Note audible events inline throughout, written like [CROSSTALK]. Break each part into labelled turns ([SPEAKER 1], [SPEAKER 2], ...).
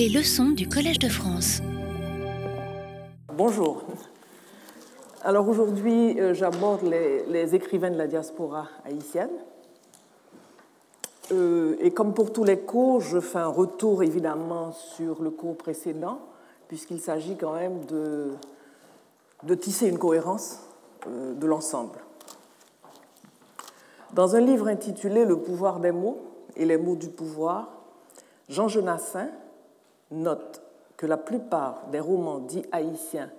[SPEAKER 1] Les leçons du Collège de France.
[SPEAKER 2] Bonjour. Alors aujourd'hui, euh, j'aborde les, écrivains de la diaspora haïtienne. Euh, et comme pour tous les cours, je fais un retour évidemment sur le cours précédent, puisqu'il s'agit quand même de, de tisser une cohérence euh, de l'ensemble. Dans un livre intitulé Le pouvoir des mots et les mots du pouvoir, Jean Jonassin note que la plupart des romans dits haïtiens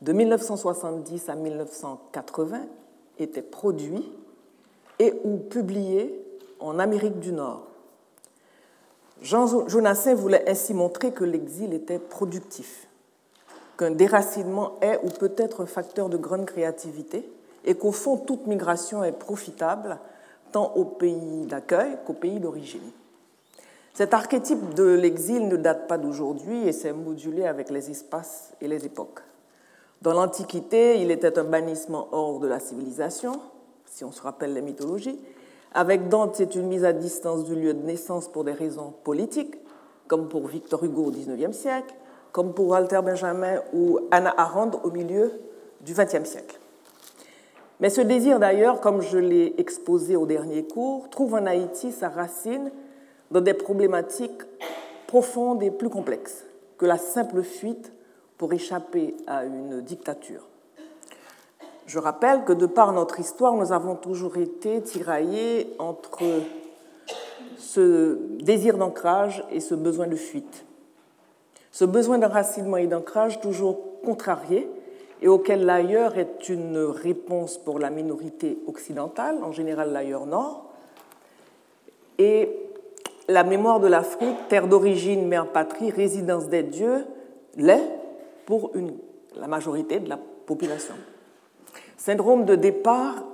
[SPEAKER 2] de 1970 à 1980 étaient produits et ou publiés en Amérique du Nord. Jean Jonassin voulait ainsi montrer que l'exil était productif, qu'un déracinement est ou peut être un facteur de grande créativité et qu'au fond toute migration est profitable tant au pays d'accueil qu'au pays d'origine. Cet archétype de l'exil ne date pas d'aujourd'hui et s'est modulé avec les espaces et les époques. Dans l'Antiquité, il était un bannissement hors de la civilisation, si on se rappelle les mythologies. Avec Dante, c'est une mise à distance du lieu de naissance pour des raisons politiques, comme pour Victor Hugo au XIXe siècle, comme pour Walter Benjamin ou Anna Arendt au milieu du XXe siècle. Mais ce désir d'ailleurs, comme je l'ai exposé au dernier cours, trouve en Haïti sa racine dans des problématiques profondes et plus complexes que la simple fuite pour échapper à une dictature. Je rappelle que de par notre histoire, nous avons toujours été tiraillés entre ce désir d'ancrage et ce besoin de fuite. Ce besoin d'enracinement et d'ancrage toujours contrarié et auquel l'ailleurs est une réponse pour la minorité occidentale, en général l'ailleurs nord, et la mémoire de l'Afrique, terre d'origine, mère patrie, résidence des dieux, l'est pour la majorité de la population. Syndrome de départ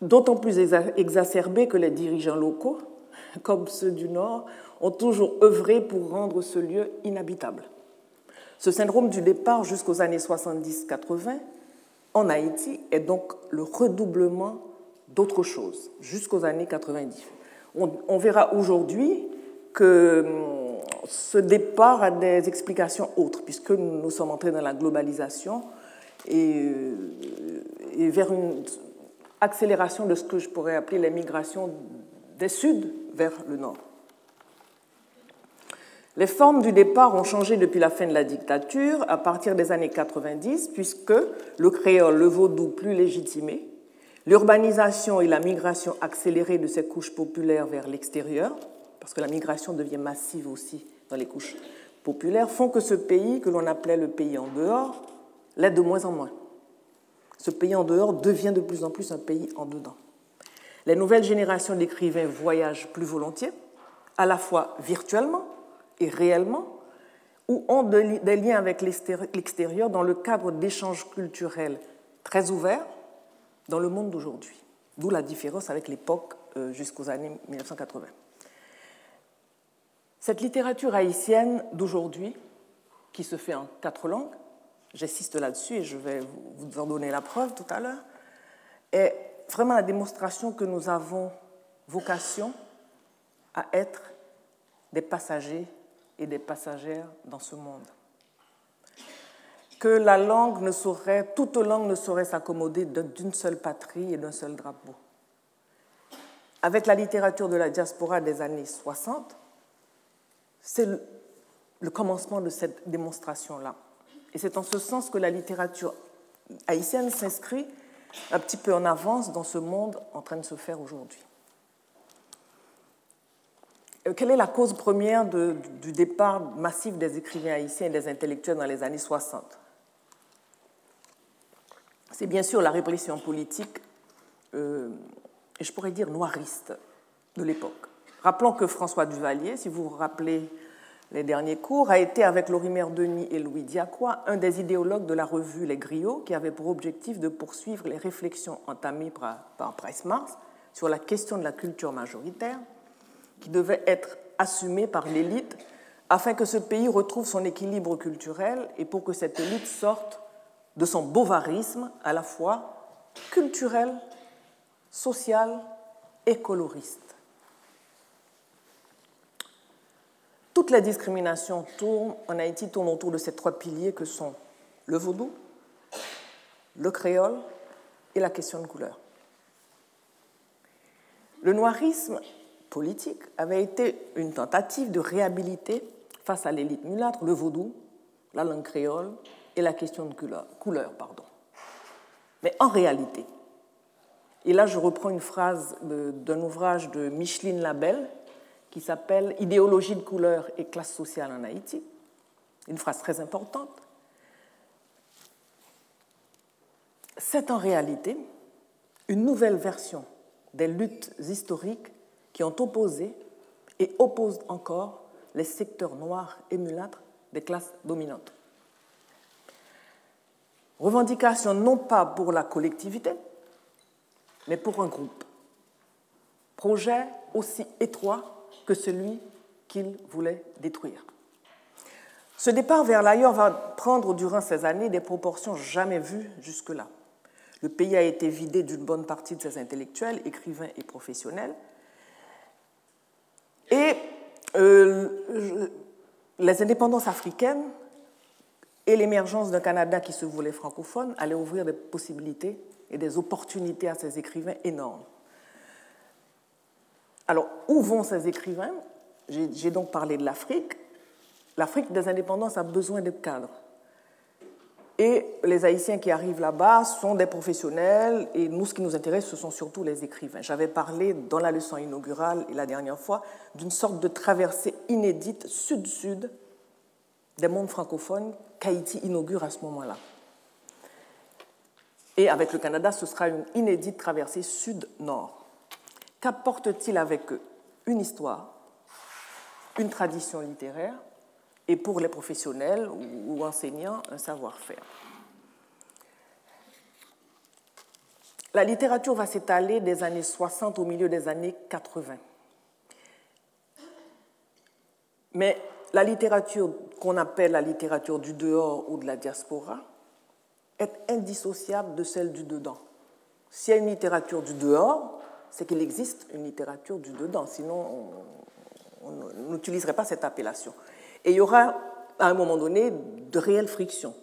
[SPEAKER 2] d'autant plus exacerbé que les dirigeants locaux, [LAUGHS] comme ceux du Nord, ont toujours œuvré pour rendre ce lieu inhabitable. Ce syndrome du départ jusqu'aux années 70-80 en Haïti est donc le redoublement d'autres choses jusqu'aux années 90. On, verra aujourd'hui que hum, ce départ a des explications autres, puisque nous sommes entrés dans la globalisation et, euh, vers une accélération de ce que je pourrais appeler la migration des Suds vers le Nord. Les formes du départ ont changé depuis la fin de la dictature, à partir des années 90, puisque le créole, le vaudou plus légitimé, l'urbanisation et la migration accélérée de ces couches populaires vers l'extérieur, parce que la migration devient massive aussi dans les couches populaires, font que ce pays, que l'on appelait le pays en dehors, l'est de moins en moins. Ce pays en dehors devient de plus en plus un pays en dedans. Les nouvelles générations d'écrivains voyagent plus volontiers, à la fois virtuellement, et réellement, ou ont des liens avec l'extérieur dans le cadre d'échanges culturels très ouverts dans le monde d'aujourd'hui. D'où la différence avec l'époque euh, jusqu'aux années 1980. Cette littérature haïtienne d'aujourd'hui, qui se fait en quatre langues, j'insiste là-dessus et je vais vous en donner la preuve tout à l'heure, est vraiment la démonstration que nous avons vocation à être des passagers et des passagères dans ce monde. Que la langue ne saurait, toute langue ne saurait s'accommoder d'une seule patrie et d'un seul drapeau. Avec la littérature de la diaspora des années 60, c'est le, commencement de cette démonstration-là. Et c'est en ce sens que la littérature haïtienne s'inscrit un petit peu en avance dans ce monde en train de se faire aujourd'hui. Euh, quelle est la cause première du départ massif des écrivains haïtiens et des intellectuels dans les années 60 C'est bien sûr la répression politique, euh, et je pourrais dire noiriste, de l'époque. Rappelons que François Duvalier, si vous vous rappelez les derniers cours, a été avec Lorimer Denis et Louis Diacroix un des idéologues de la revue Les Griots, qui avait pour objectif de poursuivre les réflexions entamées par, par Mars sur la question de la culture majoritaire qui devait être assumé par l'élite afin que ce pays retrouve son équilibre culturel et pour que cette élite sorte de son bovarisme à la fois culturel, social et coloriste. Toutes les discriminations tournent, en Haïti tournent autour de ces trois piliers que sont le vaudou, le créole et la question de couleur. Le noirisme politique avait été une tentative de réhabiliter face à l'élite mulâtre le vaudou, la langue créole et la question de couleur. pardon. Mais en réalité, et là je reprends une phrase d'un ouvrage de Micheline Labelle qui s'appelle Idéologie de couleur et classe sociale en Haïti, une phrase très importante, c'est en réalité une nouvelle version des luttes historiques qui ont opposé et opposent encore les secteurs noirs et mulâtres des classes dominantes. Revendication non pas pour la collectivité, mais pour un groupe. Projet aussi étroit que celui qu'il voulait détruire. Ce départ vers l'ailleurs va prendre durant ces années des proportions jamais vues jusque-là. Le pays a été vidé d'une bonne partie de ses intellectuels, écrivains et professionnels. Et euh, les indépendances africaines et l'émergence d'un Canada qui se voulait francophone allaient ouvrir des possibilités et des opportunités à ces écrivains énormes. Alors, où vont ces écrivains? J'ai donc parlé de l'Afrique. L'Afrique des indépendances a besoin de cadres. Et les Haïtiens qui arrivent là-bas sont des professionnels, et nous, ce qui nous intéresse, ce sont surtout les écrivains. J'avais parlé dans la leçon inaugurale et la dernière fois d'une sorte de traversée inédite sud-sud des mondes francophones qu'Haïti inaugure à ce moment-là. Et avec le Canada, ce sera une inédite traversée sud-nord. Qu'apporte-t-il avec eux? Une histoire, une tradition littéraire, et pour les professionnels ou enseignants, un savoir-faire. La littérature va s'étaler des années 60 au milieu des années 80. Mais la littérature qu'on appelle la littérature du dehors ou de la diaspora est indissociable de celle du dedans. S'il y a une littérature du dehors, c'est qu'il existe une littérature du dedans, sinon on n'utiliserait pas cette appellation. Et il y aura à un moment donné de réelles frictions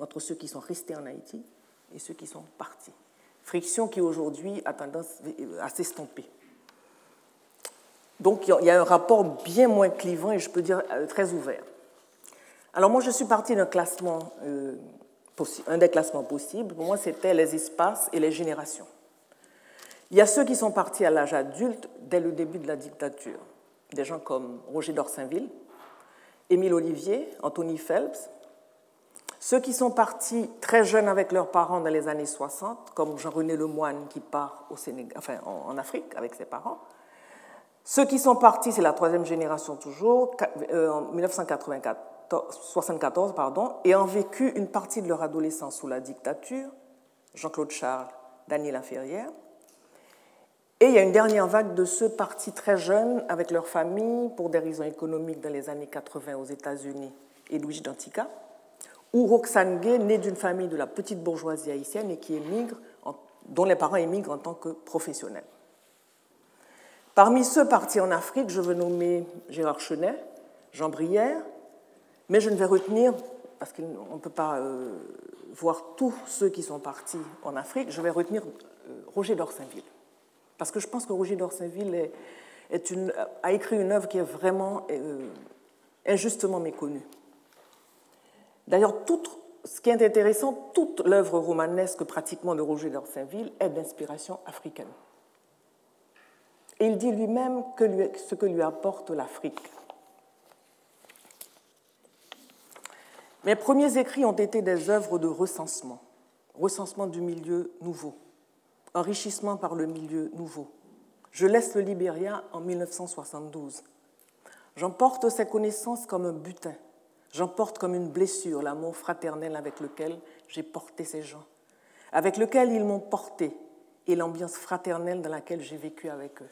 [SPEAKER 2] entre ceux qui sont restés en Haïti et ceux qui sont partis. Frictions qui aujourd'hui a tendance à s'estomper. Donc il y a un rapport bien moins clivant et je peux dire euh, très ouvert. Alors moi, je suis partie d'un classement, euh, un des classements possibles. Pour moi, c'était les espaces et les générations. Il y a ceux qui sont partis à l'âge adulte dès le début de la dictature, des gens comme Roger d'Orsainville, Émile Olivier, Anthony Phelps, ceux qui sont partis très jeunes avec leurs parents dans les années 60, comme Jean-René Lemoine qui part en Afrique avec ses parents. Ceux qui sont partis, c'est la troisième génération toujours, euh, en 1984. 74 pardon, ayant vécu une partie de leur adolescence sous la dictature, Jean-Claude Charles, Daniel Inférière. Et il y a une dernière vague de ceux partis très jeunes avec leur famille pour des raisons économiques dans les années 80 aux États-Unis et Luigi Dantica, ou Roxane Gay, née d'une famille de la petite bourgeoisie haïtienne et qui émigre, dont les parents émigrent en tant que professionnels. Parmi ceux partis en Afrique, je veux nommer Gérard Chenet, Jean Brière, mais je ne vais retenir, parce qu'on ne peut pas euh, voir tous ceux qui sont partis en Afrique, je vais retenir euh, Roger d'Orsainville. Parce que je pense que Roger d'Orsainville a écrit une œuvre qui est vraiment euh, injustement méconnue. D'ailleurs, ce qui est intéressant, toute l'œuvre romanesque pratiquement de Roger d'Orsainville est d'inspiration africaine. Et il dit lui-même ce que lui apporte l'Afrique. Mes premiers écrits ont été des œuvres de recensement, recensement du milieu nouveau enrichissement par le milieu nouveau. Je laisse le Libéria en 1972. J'emporte ces connaissances comme un butin. J'emporte comme une blessure l'amour fraternel avec lequel j'ai porté ces gens, avec lequel ils m'ont porté et l'ambiance fraternelle dans laquelle j'ai vécu avec eux.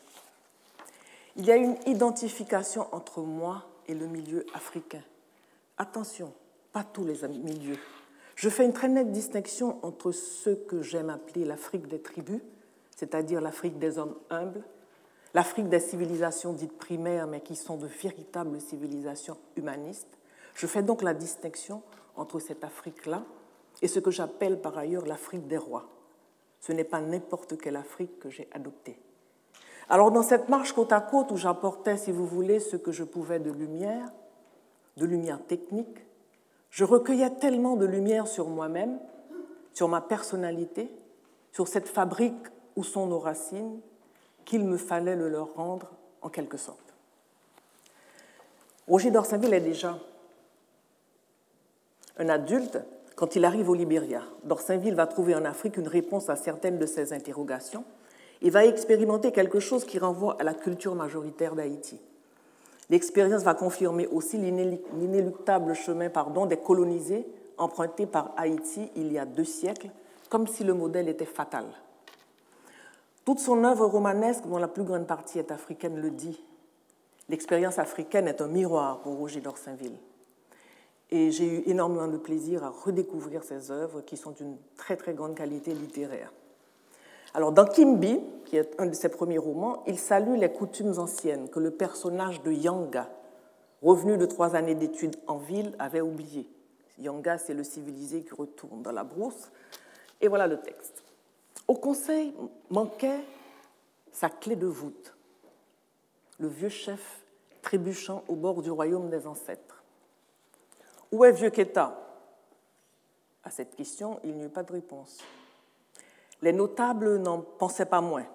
[SPEAKER 2] Il y a une identification entre moi et le milieu africain. Attention, pas tous les milieux. Je fais une très nette distinction entre ce que j'aime appeler l'Afrique des tribus, c'est-à-dire l'Afrique des hommes humbles, l'Afrique des civilisations dites primaires, mais qui sont de véritables civilisations humanistes. Je fais donc la distinction entre cette Afrique-là et ce que j'appelle par ailleurs l'Afrique des rois. Ce n'est pas n'importe quelle Afrique que j'ai adoptée. Alors dans cette marche côte à côte où j'apportais, si vous voulez, ce que je pouvais de lumière, de lumière technique, je recueillais tellement de lumière sur moi-même, sur ma personnalité, sur cette fabrique où sont nos racines, qu'il me fallait le leur rendre en quelque sorte. Roger d'Orsainville est déjà un adulte quand il arrive au Libéria. D'Orsainville va trouver en Afrique une réponse à certaines de ses interrogations il va expérimenter quelque chose qui renvoie à la culture majoritaire d'Haïti. L'expérience va confirmer aussi l'inéluctable chemin pardon, des colonisés emprunté par Haïti il y a deux siècles, comme si le modèle était fatal. Toute son œuvre romanesque, dont la plus grande partie est africaine, le dit. L'expérience africaine est un miroir pour Roger d'Orsainville. Et j'ai eu énormément de plaisir à redécouvrir ses œuvres qui sont d'une très très grande qualité littéraire. Alors, dans Kimbi, qui est un de ses premiers romans, il salue les coutumes anciennes que le personnage de Yanga, revenu de trois années d'études en ville, avait oubliées. Yanga, c'est le civilisé qui retourne dans la brousse. Et voilà le texte. Au conseil manquait sa clé de voûte, le vieux chef trébuchant au bord du royaume des ancêtres. Où est vieux Keta? À cette question, il n'y eut pas de réponse les notables n'en pensaient pas moins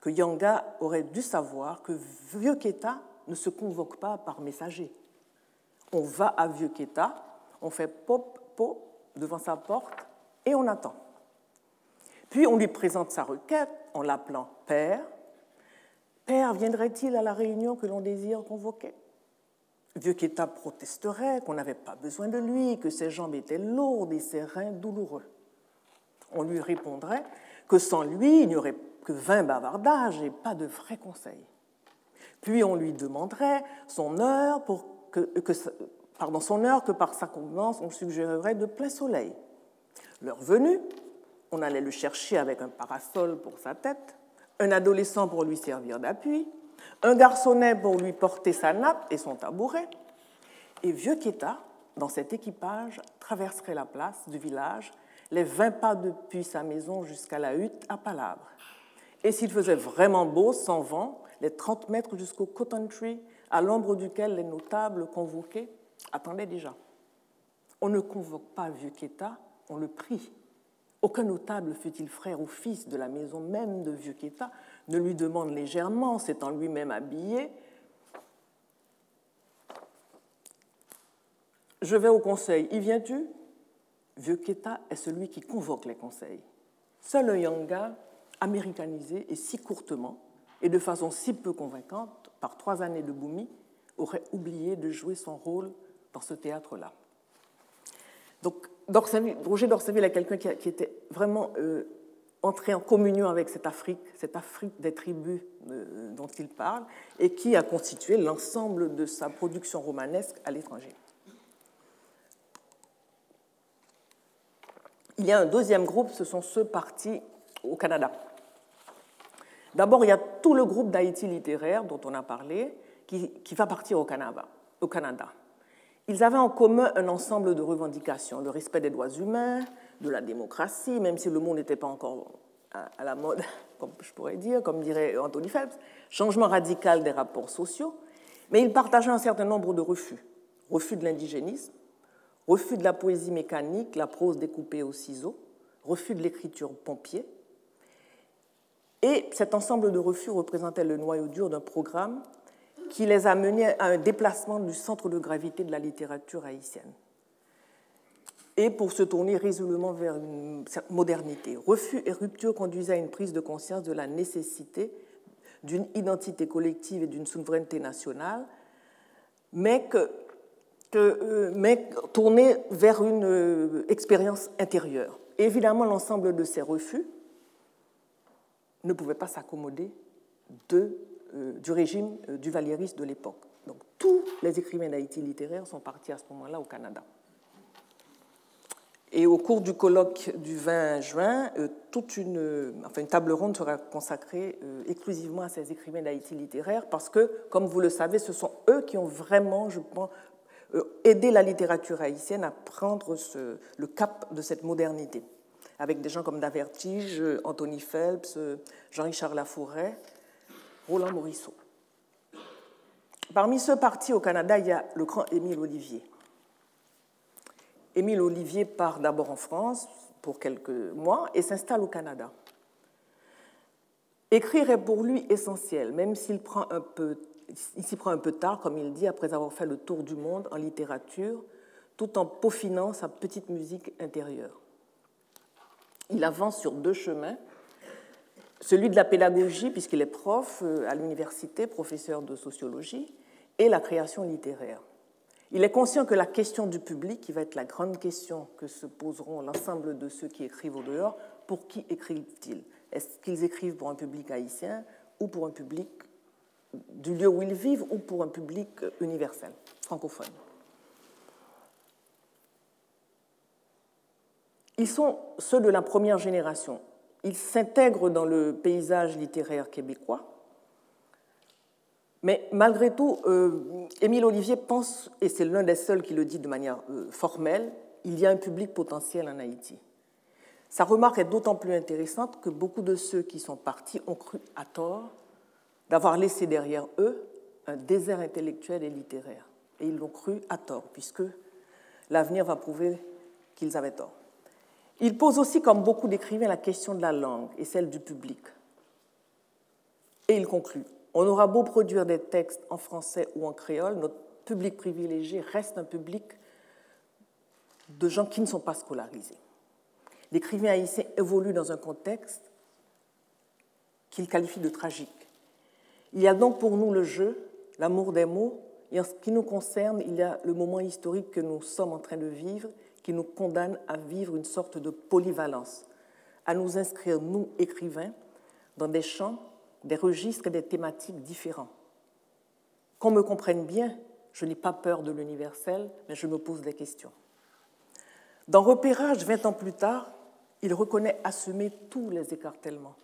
[SPEAKER 2] que Yanga aurait dû savoir que Vieux Keta ne se convoque pas par messager. On va à Vieux Keta, on fait pop, pop devant sa porte et on attend. Puis on lui présente sa requête en l'appelant Père. Père, viendrait-il à la réunion que l'on désire convoquer? Vieux Keta protesterait qu'on n'avait pas besoin de lui, que ses jambes étaient lourdes et ses reins douloureux on lui répondrait que sans lui, il n'y aurait que vingt bavardages et pas de vrais conseils. Puis on lui demanderait son heure, pour que, pardon, son heure que par sa convenance on suggérerait de plein soleil. L'heure venue, on allait le chercher avec un parasol pour sa tête, un adolescent pour lui servir d'appui, un garçonnet pour lui porter sa nappe et son tabouret, et vieux Keta, dans cet équipage, traverserait la place du village les 20 pas depuis sa maison jusqu'à la hutte à Palabre. Et s'il faisait vraiment beau, sans vent, les 30 mètres jusqu'au Cotton Tree, à l'ombre duquel les notables convoqués attendaient déjà. On ne convoque pas vieux Keta, on le prie. Aucun notable, fût-il frère ou fils de la maison même de vieux Keta, ne lui demande légèrement, s'étant lui-même habillé, Je vais au conseil, y viens-tu? Vieux Keta est celui qui convoque les conseils. Seul un Yanga, américanisé et si courtement, et de façon si peu convaincante, par trois années de Boumi, aurait oublié de jouer son rôle dans ce théâtre-là. Donc, Roger d'Orsainville est quelqu'un qui, était vraiment euh, entré en communion avec cette Afrique, cette Afrique des tribus euh, dont il parle, et qui a constitué l'ensemble de sa production romanesque à l'étranger. Il y a un deuxième groupe, ce sont ceux partis au Canada. D'abord, il y a tout le groupe d'Haïti littéraire dont on a parlé, qui, va partir au Canada, au Canada. Ils avaient en commun un ensemble de revendications, le respect des droits humains, de la démocratie, même si le monde n'était pas encore à la mode, [LAUGHS] comme je pourrais dire, comme dirait Anthony Phelps, changement radical des rapports sociaux, mais ils partageaient un certain nombre de refus. Refus de l'indigénisme, refus de la poésie mécanique, la prose découpée au ciseau, refus de l'écriture pompier. Et cet ensemble de refus représentait le noyau dur d'un programme qui les a menés à un déplacement du centre de gravité de la littérature haïtienne. Et pour se tourner résolument vers une modernité. Refus et rupture conduisaient à une prise de conscience de la nécessité d'une identité collective et d'une souveraineté nationale, mais que euh, mais tourné vers une euh, expérience intérieure. évidemment, l'ensemble de ces refus ne pouvait pas s'accommoder euh, du régime du valierisme de l'époque. Donc tous les écrivains d'Haïti littéraires sont partis à ce moment-là au Canada. Et au cours du colloque du 20 juin, euh, toute une, enfin, une table ronde sera consacrée euh, exclusivement à ces écrivains d'Haïti littéraire parce que, comme vous le savez, ce sont eux qui ont vraiment, je pense, euh, aidé la littérature haïtienne à prendre le cap de cette modernité, avec des gens comme Davertige, Anthony Phelps, Jean-Richard Lafourret, Roland Morisseau. Parmi ceux partis au Canada, il y a le grand Émile Olivier Émile Olivier part d'abord en France pour quelques mois et s'installe au Canada. Écrire est pour lui essentiel, même s'il prend un peu, s'y prend un peu tard, comme il dit, après avoir fait le tour du monde en littérature, tout en peaufinant sa petite musique intérieure. Il avance sur deux chemins, celui de la pédagogie, puisqu'il est prof euh, à l'université, professeur de sociologie, et la création littéraire. Il est conscient que la question du public, qui va être la grande question que se poseront l'ensemble de ceux qui écrivent au dehors, pour qui écrivent-ils? Est-ce qu'ils écrivent pour un public haïtien ou pour un public du lieu où ils vivent ou pour un public universel, francophone Ils sont ceux de la première génération. Ils s'intègrent dans le paysage littéraire québécois mais malgré tout, euh, Émile Olivier pense, et c'est l'un des seuls qui le dit de manière euh, formelle, il y a un public potentiel en Haïti. Sa remarque est d'autant plus intéressante que beaucoup de ceux qui sont partis ont cru à tort d'avoir laissé derrière eux un désert intellectuel et littéraire. Et ils l'ont cru à tort, puisque l'avenir va prouver qu'ils avaient tort. Il pose aussi, comme beaucoup d'écrivains, la question de la langue et celle du public. Et il conclut on aura beau produire des textes en français ou en créole, notre public privilégié reste un public de gens qui ne sont pas scolarisés. L'écrivain haïtien évolue dans un contexte qu'il qualifie de tragique. Il y a donc pour nous le jeu, l'amour des mots, et en ce qui nous concerne, il y a le moment historique que nous sommes en train de vivre qui nous condamne à vivre une sorte de polyvalence, à nous inscrire, nous, écrivains, dans des champs des registres et des thématiques différents. Qu'on me comprenne bien, je n'ai pas peur de l'universel, mais je me pose des questions. Dans Repérage, 20 ans plus tard, il reconnaît assumer tous les écartèlements.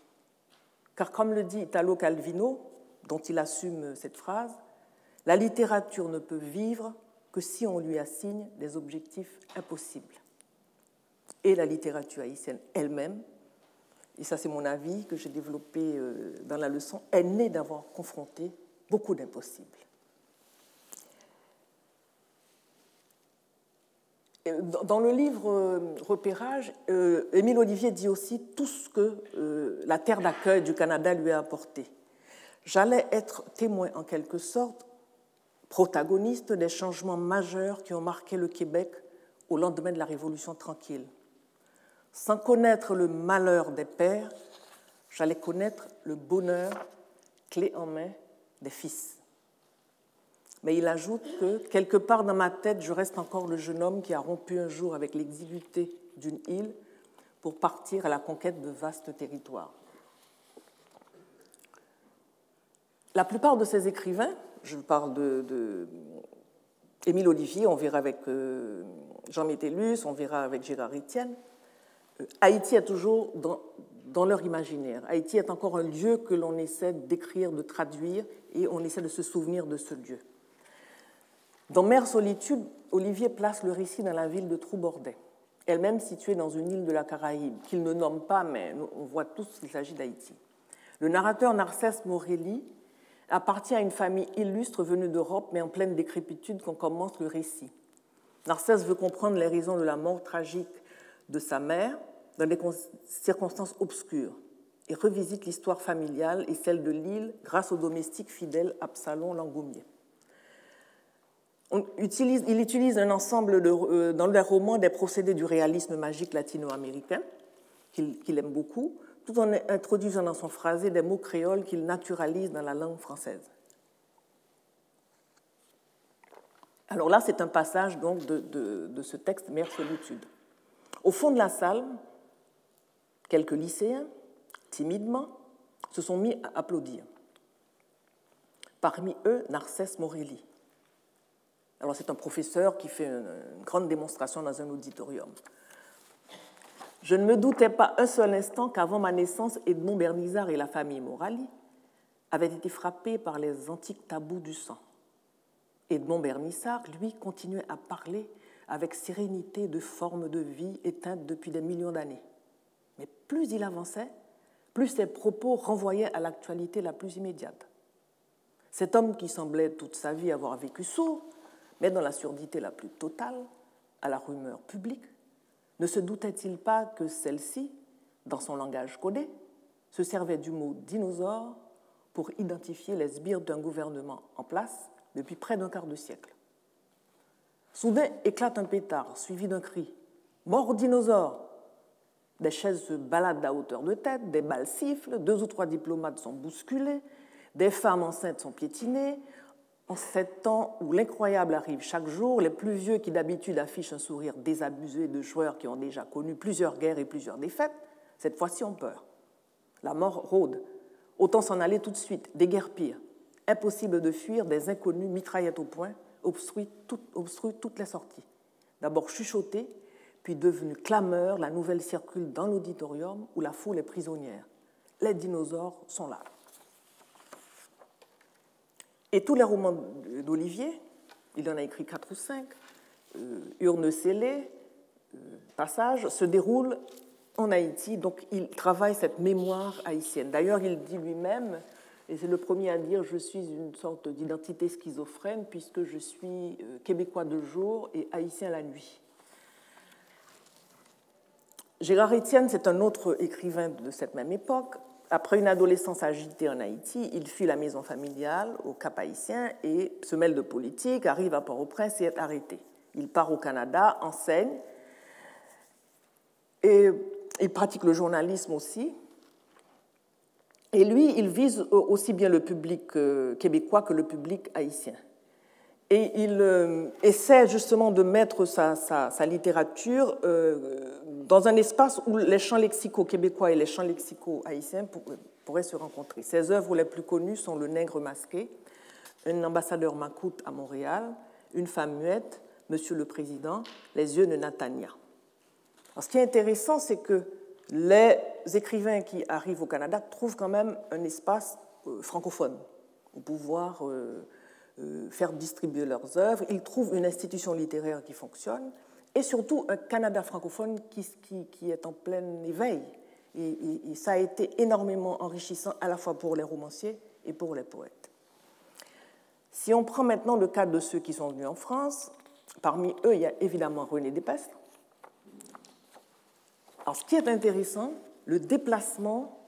[SPEAKER 2] Car comme le dit Italo Calvino, dont il assume cette phrase, la littérature ne peut vivre que si on lui assigne des objectifs impossibles. Et la littérature haïtienne elle-même et ça c'est mon avis que j'ai développé euh, dans la leçon, est née d'avoir confronté beaucoup d'impossibles. Dans le livre euh, Repérage, euh, Émile Olivier dit aussi tout ce que la terre d'accueil du Canada lui a apporté. J'allais être témoin en quelque sorte, protagoniste des changements majeurs qui ont marqué le Québec au lendemain de la Révolution tranquille. Sans connaître le malheur des pères, j'allais connaître le bonheur clé en main des fils. Mais il ajoute que, quelque part dans ma tête, je reste encore le jeune homme qui a rompu un jour avec l'exiguïté d'une île pour partir à la conquête de vastes territoires. La plupart de ces écrivains, je parle de, Émile Olivier, on verra avec euh, Jean Métellus, on verra avec Gérard Etienne, Haïti est toujours dans, leur imaginaire. Haïti est encore un lieu que l'on essaie d'écrire, de traduire, et on essaie de se souvenir de ce lieu. Dans Mère Solitude, Olivier place le récit dans la ville de Troubordet, elle-même située dans une île de la Caraïbe, qu'il ne nomme pas, mais on voit tous qu'il s'agit d'Haïti. Le narrateur Narcisse Morelli appartient à une famille illustre venue d'Europe, mais en pleine décrépitude qu'on commence le récit. Narcisse veut comprendre les raisons de la mort tragique de sa mère dans des circonstances obscures et revisite l'histoire familiale et celle de l'île grâce au domestique fidèle Absalom Langoumier. il utilise un ensemble euh, dans le roman des procédés du réalisme magique latino-américain, qu'il aime beaucoup, tout en introduisant dans son phrasé des mots créoles qu'il naturalise dans la langue française. Alors là, c'est un passage donc de, ce texte Mère Solitude. Au fond de la salle, quelques lycéens, timidement, se sont mis à applaudir. Parmi eux, Narcisse Morelli. Alors c'est un professeur qui fait une grande démonstration dans un auditorium. Je ne me doutais pas un seul instant qu'avant ma naissance, Edmond Bernizard et la famille Morali avaient été frappés par les antiques tabous du sang. Edmond Bernissard, lui, continuait à parler avec sérénité de formes de vie éteintes depuis des millions d'années. Mais plus il avançait, plus ses propos renvoyaient à l'actualité la plus immédiate. Cet homme qui semblait toute sa vie avoir vécu sourd, mais dans la surdité la plus totale, à la rumeur publique, ne se doutait-il pas que celle-ci, dans son langage codé, se servait du mot dinosaure pour identifier les sbires d'un gouvernement en place depuis près d'un quart de siècle? Soudain éclate un pétard, suivi d'un cri. Mort dinosaure! Des chaises se baladent à hauteur de tête, des balles sifflent, deux ou trois diplomates sont bousculés, des femmes enceintes sont piétinées, en sept temps où l'incroyable arrive chaque jour, les plus vieux qui d'habitude affichent un sourire désabusé de joueurs qui ont déjà connu plusieurs guerres et plusieurs défaites, cette fois-ci ont peur. La mort rôde. Autant s'en aller tout de suite, des guerres pires. Impossible de fuir, des inconnus mitraillettes au poing obstruent, toutes les sorties. D'abord chuchotée, puis devenue clameur, la nouvelle circule dans l'auditorium où la foule est prisonnière. Les dinosaures sont là. Et tous les romans d'Olivier, il en a écrit quatre ou cinq, euh, Urne scellée, euh, Passage, se déroulent en Haïti, donc il travaille cette mémoire haïtienne. D'ailleurs, il dit lui-même, et c'est le premier à dire, je suis une sorte d'identité schizophrène puisque je suis euh, québécois de jour et haïtien la nuit. Gérard Étienne, c'est un autre écrivain de cette même époque. Après une adolescence agitée en Haïti, il fuit la maison familiale au Cap Haïtien et se mêle de politique, arrive à Port-au-Prince et est arrêté. Il part au Canada, enseigne et il pratique le journalisme aussi. Et lui, il vise aussi bien le public euh, québécois que le public haïtien. Et il euh, essaie justement de mettre sa, littérature euh, dans un espace où les champs lexicaux québécois et les champs lexicaux haïtiens pourraient se rencontrer. Ses œuvres les plus connues sont Le Nègre masqué, Un ambassadeur macoute à Montréal, Une femme muette, Monsieur le Président, Les yeux de Natania. ce qui est intéressant, c'est que les écrivains qui arrivent au Canada trouvent quand même un espace francophone pour pouvoir euh, faire distribuer leurs œuvres. Ils trouvent une institution littéraire qui fonctionne et surtout un Canada francophone qui, qui, est en plein éveil. Et, ça a été énormément enrichissant à la fois pour les romanciers et pour les poètes. Si on prend maintenant le cas de ceux qui sont venus en France, parmi eux, il y a évidemment René Despestre. Alors, ce qui est intéressant, le déplacement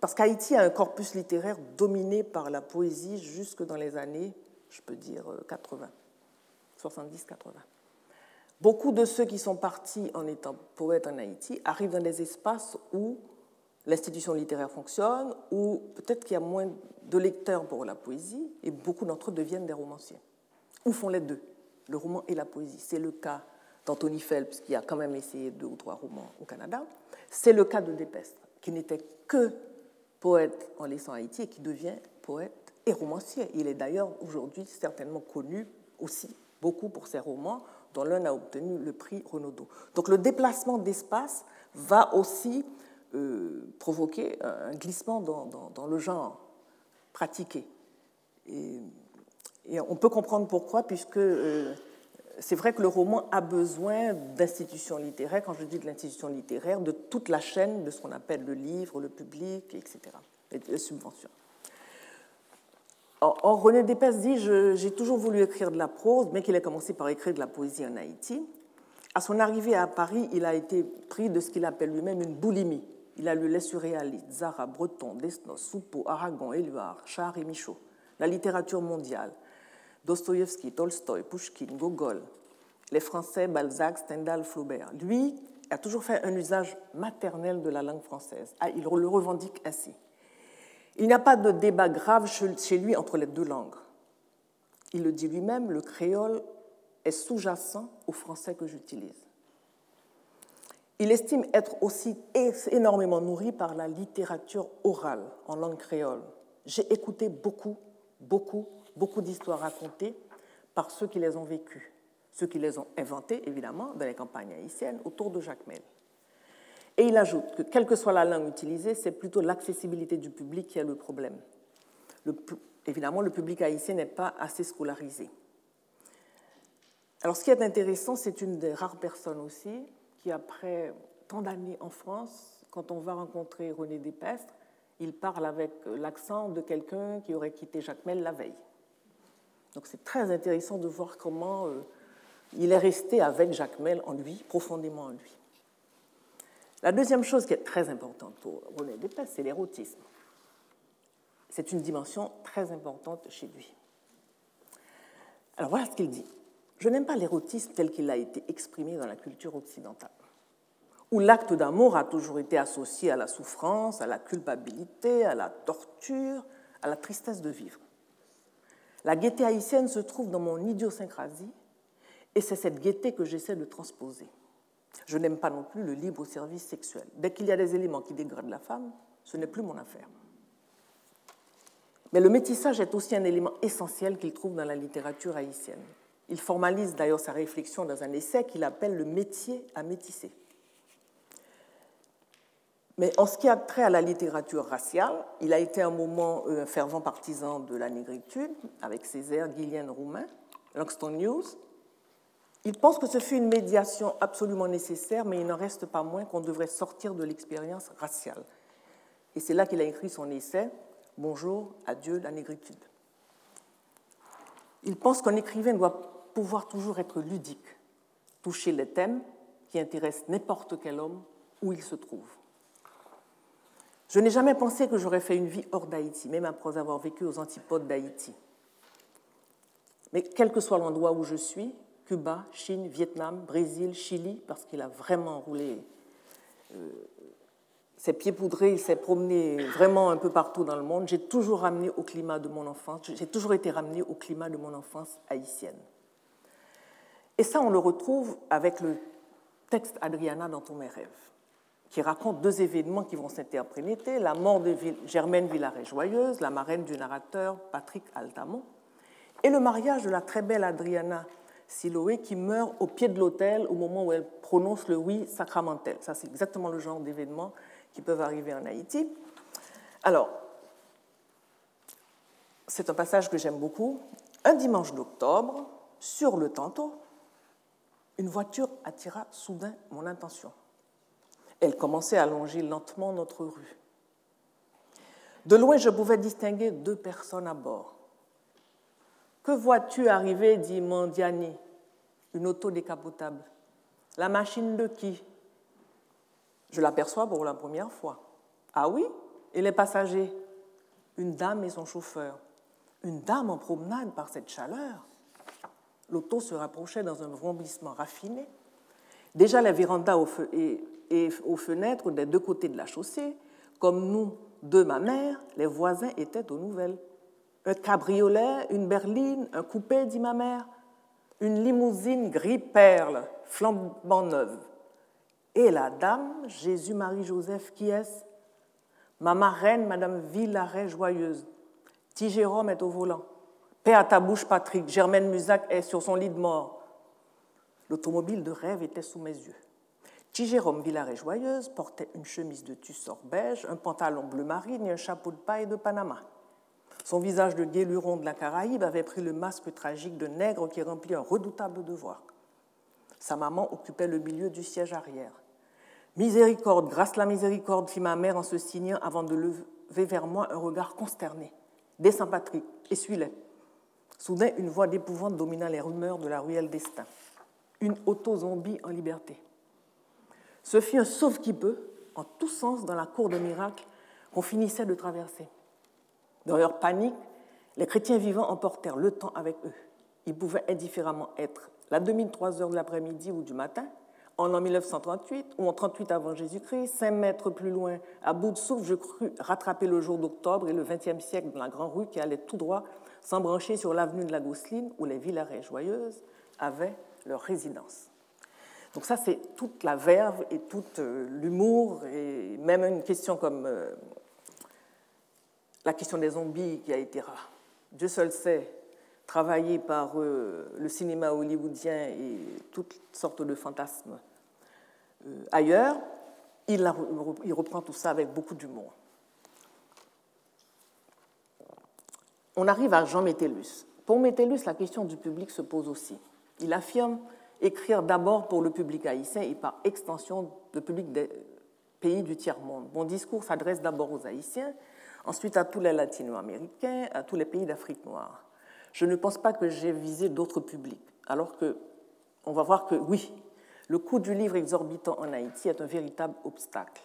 [SPEAKER 2] parce qu'Haïti a un corpus littéraire dominé par la poésie jusque dans les années, je peux dire, 80, 70-80. Beaucoup de ceux qui sont partis en étant poètes en Haïti arrivent dans des espaces où l'institution littéraire fonctionne, où peut-être qu'il y a moins de lecteurs pour la poésie, et beaucoup d'entre eux deviennent des romanciers. Ou font les deux, le roman et la poésie. C'est le cas d'Anthony Phelps, qui a quand même essayé deux ou trois romans au Canada. C'est le cas de Despestre, qui n'était que poète en laissant Haïti et qui devient poète et romancier. Il est d'ailleurs aujourd'hui certainement connu aussi beaucoup pour ses romans, dont l'un a obtenu le prix Renaudot. Donc le déplacement d'espace va aussi euh, provoquer un glissement dans, le genre pratiqué. Et, on peut comprendre pourquoi, puisque euh, c'est vrai que le roman a besoin d'institutions littéraires, quand je dis de l'institution littéraire, de toute la chaîne de ce qu'on appelle le livre, le public, etc., et les subventions. Or, René Despès dit J'ai toujours voulu écrire de la prose, mais qu'il a commencé par écrire de la poésie en Haïti. À son arrivée à Paris, il a été pris de ce qu'il appelle lui-même une boulimie. Il a lu les surréalistes, Zara, Breton, Desnos, Soupeau, Aragon, Éluard, Char et Michaud, la littérature mondiale, Dostoïevski, Tolstoï, Pushkin, Gogol, les Français, Balzac, Stendhal, Flaubert. Lui a toujours fait un usage maternel de la langue française. Ah, il le revendique ainsi. Il n'y a pas de débat grave chez lui entre les deux langues. Il le dit lui-même, le créole est sous-jacent au français que j'utilise. Il estime être aussi énormément nourri par la littérature orale en langue créole. J'ai écouté beaucoup, beaucoup beaucoup d'histoires racontées par ceux qui les ont vécues, ceux qui les ont inventées, évidemment, dans les campagnes haïtiennes autour de Jacques Mel. Et il ajoute que, quelle que soit la langue utilisée, c'est plutôt l'accessibilité du public qui est le problème. évidemment, le public haïtien n'est pas assez scolarisé. Alors, ce qui est intéressant, c'est une des rares personnes aussi qui, après tant d'années en France, quand on va rencontrer René Despestre, il parle avec l'accent de quelqu'un qui aurait quitté Jacmel la veille. Donc c'est très intéressant de voir comment euh, il est resté avec Jacmel en lui, profondément en lui. La deuxième chose qui est très importante pour René Despestre, c'est l'érotisme. C'est une dimension très importante chez lui. Alors voilà ce qu'il dit. Je n'aime pas l'érotisme tel qu'il a été exprimé dans la culture occidentale où l'acte d'amour a toujours été associé à la souffrance, à la culpabilité, à la torture, à la tristesse de vivre. La gaieté haïtienne se trouve dans mon idiosyncrasie et c'est cette gaieté que j'essaie de transposer. Je n'aime pas non plus le libre service sexuel. Dès qu'il y a des éléments qui dégradent la femme, ce n'est plus mon affaire. Mais le métissage est aussi un élément essentiel qu'il trouve dans la littérature haïtienne. Il formalise d'ailleurs sa réflexion dans un essai qu'il appelle le métier à métisser. Mais en ce qui a trait à la littérature raciale, il a été un moment euh, fervent partisan de la négritude, avec Césaire, Guylienne Roumain, Langston News. Il pense que ce fut une médiation absolument nécessaire, mais il n'en reste pas moins qu'on devrait sortir de l'expérience raciale. Et c'est là qu'il a écrit son essai Bonjour, adieu, la négritude. Il pense qu'un écrivain doit pouvoir toujours être ludique, toucher les thèmes qui intéressent n'importe quel homme où il se trouve. Je n'ai jamais pensé que j'aurais fait une vie hors d'Haïti, même après avoir vécu aux antipodes d'Haïti. Mais quel que soit l'endroit où je suis, Cuba, Chine, Vietnam, Brésil, Chili, parce qu'il a vraiment roulé euh, ses pieds poudrés, il s'est promené vraiment un peu partout dans le monde, j'ai toujours ramené au climat de mon enfance, j'ai toujours été ramené au climat de mon enfance haïtienne. Et ça, on le retrouve avec le texte Adriana dans tous mes rêves qui raconte deux événements qui vont s'interpréter la mort de Germaine Villaret-Joyeuse, la marraine du narrateur Patrick Altamont, et le mariage de la très belle Adriana Siloé qui meurt au pied de l'autel au moment où elle prononce le oui sacramentel. Ça, c'est exactement le genre d'événements qui peuvent arriver en Haïti. Alors, c'est un passage que j'aime beaucoup. Un dimanche d'octobre, sur le tantôt, une voiture attira soudain mon attention. Elle commençait à longer lentement notre rue. De loin, je pouvais distinguer deux personnes à bord. Que vois-tu arriver? dit Mandiani, une auto décapotable. La machine de qui? Je l'aperçois pour la première fois. Ah oui Et les passagers Une dame et son chauffeur. Une dame en promenade par cette chaleur L'auto se rapprochait dans un vrombissement raffiné. Déjà, la véranda au feu et et aux fenêtres des deux côtés de la chaussée, comme nous, deux ma mère, les voisins étaient aux nouvelles. Un cabriolet, une berline, un coupé, dit ma mère, une limousine gris-perle, flambant neuve. Et la dame, Jésus-Marie-Joseph, qui est-ce? Ma marraine, Madame Villaret joyeuse. T. Jérôme est au volant. Paix à ta bouche, Patrick. Germaine Musac est sur son lit de mort. L'automobile de rêve était sous mes yeux. Jérôme Villaret-Joyeuse portait une chemise de tussor beige, un pantalon bleu marine et un chapeau de paille de Panama. Son visage de guéluron de la Caraïbe avait pris le masque tragique de nègre qui remplit un redoutable devoir. Sa maman occupait le milieu du siège arrière. Miséricorde, grâce la miséricorde, fit ma mère en se signant avant de lever vers moi un regard consterné. Descends, Patrick, essuie-les. Soudain, une voix d'épouvante domina les rumeurs de la ruelle destin. Une auto-zombie en liberté. Ce fut un sauve qui peut, en tous sens, dans la cour de miracle qu'on finissait de traverser. Dans leur panique, les chrétiens vivants emportèrent le temps avec eux. Ils pouvaient indifféremment être la demi 3 heures de l'après-midi ou du matin, en l'an 1938 ou en 38 avant Jésus-Christ, cinq mètres plus loin, à bout de souffle, je crus rattraper le jour d'octobre et le XXe siècle dans la grande rue qui allait tout droit s'embrancher sur l'avenue de la Gosseline où les Villarets joyeuses avaient leur résidence. Donc ça, c'est toute la verve et tout euh, l'humour, et même une question comme euh, la question des zombies qui a été, Dieu seul sait, travaillée par euh, le cinéma hollywoodien et toutes sortes de fantasmes ailleurs. il, reprend tout ça avec beaucoup d'humour. On arrive à Jean Métellus. Pour Métellus, la question du public se pose aussi. Il affirme écrire d'abord pour le public haïtien et par extension le public des pays du tiers-monde. Mon discours s'adresse d'abord aux Haïtiens, ensuite à tous les latino-américains, à tous les pays d'Afrique noire. Je ne pense pas que j'ai visé d'autres publics, alors que on va voir que oui, le coût du livre exorbitant en Haïti est un véritable obstacle.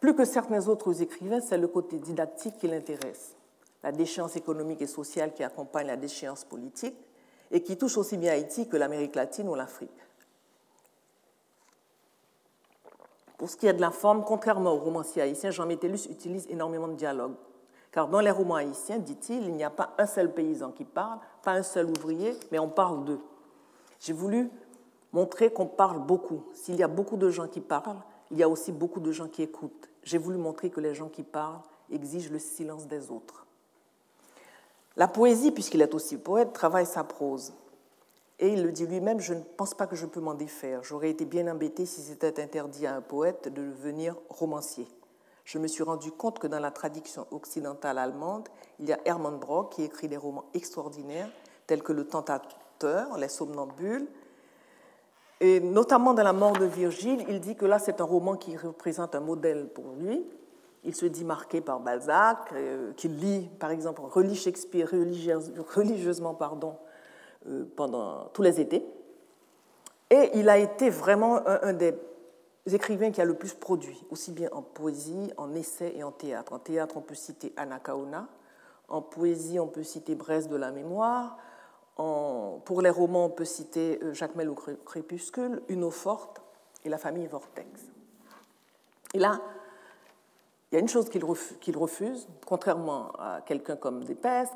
[SPEAKER 2] Plus que certains autres écrivains, c'est le côté didactique qui l'intéresse, la déchéance économique et sociale qui accompagne la déchéance politique et qui touche aussi bien Haïti que l'Amérique latine ou l'Afrique. Pour ce qui est de la forme, contrairement au romancier haïtien, Jean Métellus utilise énormément de dialogue. Car dans les romans haïtiens, dit-il, il n'y a pas un seul paysan qui parle, pas un seul ouvrier, mais on parle d'eux. J'ai voulu montrer qu'on parle beaucoup. S'il y a beaucoup de gens qui parlent, il y a aussi beaucoup de gens qui écoutent. J'ai voulu montrer que les gens qui parlent exigent le silence des autres. La poésie, puisqu'il est aussi poète, travaille sa prose. Et il le dit lui-même, je ne pense pas que je peux m'en défaire. J'aurais été bien embêté si c'était interdit à un poète de devenir romancier. Je me suis rendu compte que dans la tradition occidentale allemande, il y a Hermann Brock qui écrit des romans extraordinaires tels que Le Tentateur, Les Somnambules, et notamment dans La mort de Virgile, il dit que là, c'est un roman qui représente un modèle pour lui. Il se dit marqué par Balzac, euh, qu'il lit, par exemple, relit Shakespeare religieusement pardon, euh, pendant tous les étés. Et il a été vraiment un, des écrivains qui a le plus produit, aussi bien en poésie, en essai et en théâtre. En théâtre, on peut citer Anna Kaona. En poésie, on peut citer Brest de la mémoire pour les romans, on peut citer euh, Jacques Mel au Crépuscule, Une eau forte et La famille Vortex. Et là, il y a une chose qu'il refuse, contrairement à quelqu'un comme Despestes,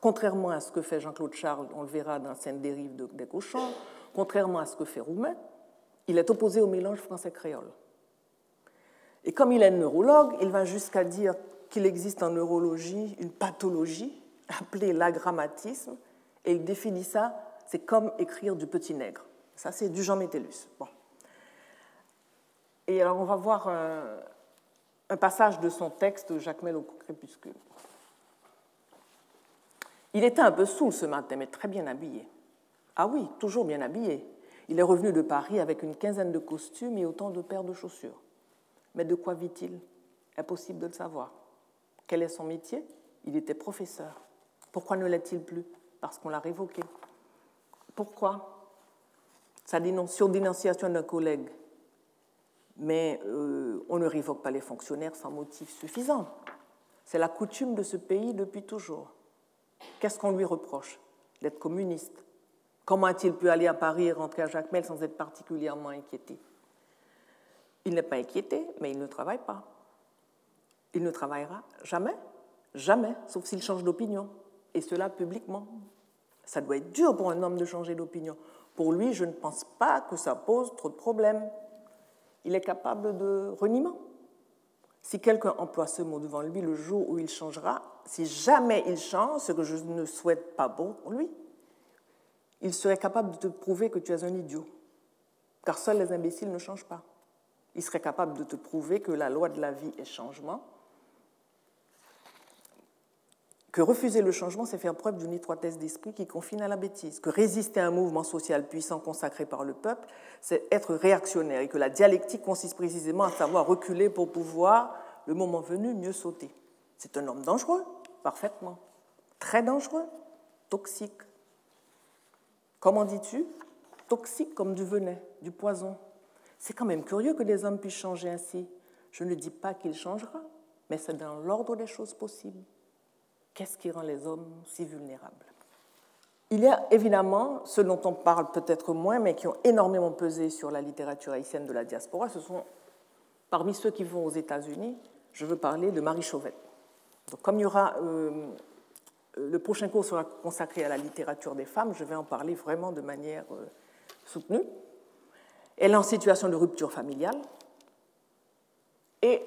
[SPEAKER 2] contrairement à ce que fait Jean-Claude Charles, on le verra dans Scène dérive des cochons, contrairement à ce que fait Roumain, il est opposé au mélange français-créole. Et comme il est neurologue, il va jusqu'à dire qu'il existe en neurologie une pathologie appelée l'agrammatisme, et il définit ça, c'est comme écrire du petit nègre. Ça, c'est du Jean Métellus. Bon. Et alors, on va voir un, passage de son texte, Jacmel au crépuscule. Il était un peu saoul ce matin, mais très bien habillé. Ah oui, toujours bien habillé. Il est revenu de Paris avec une quinzaine de costumes et autant de paires de chaussures. Mais de quoi vit-il? Impossible de le savoir. Quel est son métier? Il était professeur. Pourquoi ne l'est-il plus? Parce qu'on l'a révoqué. Pourquoi? Ça dénonce sur dénonciation d'un collègue. Mais euh, on ne révoque pas les fonctionnaires sans motif suffisant. C'est la coutume de ce pays depuis toujours. Qu'est-ce qu'on lui reproche? D'être communiste. Comment a-t-il pu aller à Paris et rentrer à Jacmel sans être particulièrement inquiété? Il n'est pas inquiété, mais il ne travaille pas. Il ne travaillera jamais, jamais, sauf s'il change d'opinion, et cela publiquement. Ça doit être dur pour un homme de changer d'opinion. Pour lui, je ne pense pas que ça pose trop de problèmes. Il est capable de reniement. Si quelqu'un emploie ce mot devant lui le jour où il changera, si jamais il change, ce que je ne souhaite pas bon pour lui, il serait capable de te prouver que tu es un idiot. Car seuls les imbéciles ne changent pas. Il serait capable de te prouver que la loi de la vie est changement que refuser le changement, c'est faire preuve d'une étroitesse d'esprit qui confine à la bêtise. Que résister à un mouvement social puissant consacré par le peuple, c'est être réactionnaire. Et que la dialectique consiste précisément à savoir reculer pour pouvoir, le moment venu, mieux sauter. C'est un homme dangereux, parfaitement. Très dangereux, toxique. Comment dis-tu? Toxique comme du venin, du poison. C'est quand même curieux que des hommes puissent changer ainsi. Je ne dis pas qu'il changera, mais c'est dans l'ordre des choses possibles. Qu'est-ce qui rend les hommes si vulnérables? Il y a évidemment ceux dont on parle peut-être moins, mais qui ont énormément pesé sur la littérature haïtienne de la diaspora. Ce sont parmi ceux qui vont aux États-Unis, je veux parler de Marie Chauvet. Donc, comme il y aura euh, le prochain cours sera consacré à la littérature des femmes, je vais en parler vraiment de manière euh, soutenue. Elle est en situation de rupture familiale et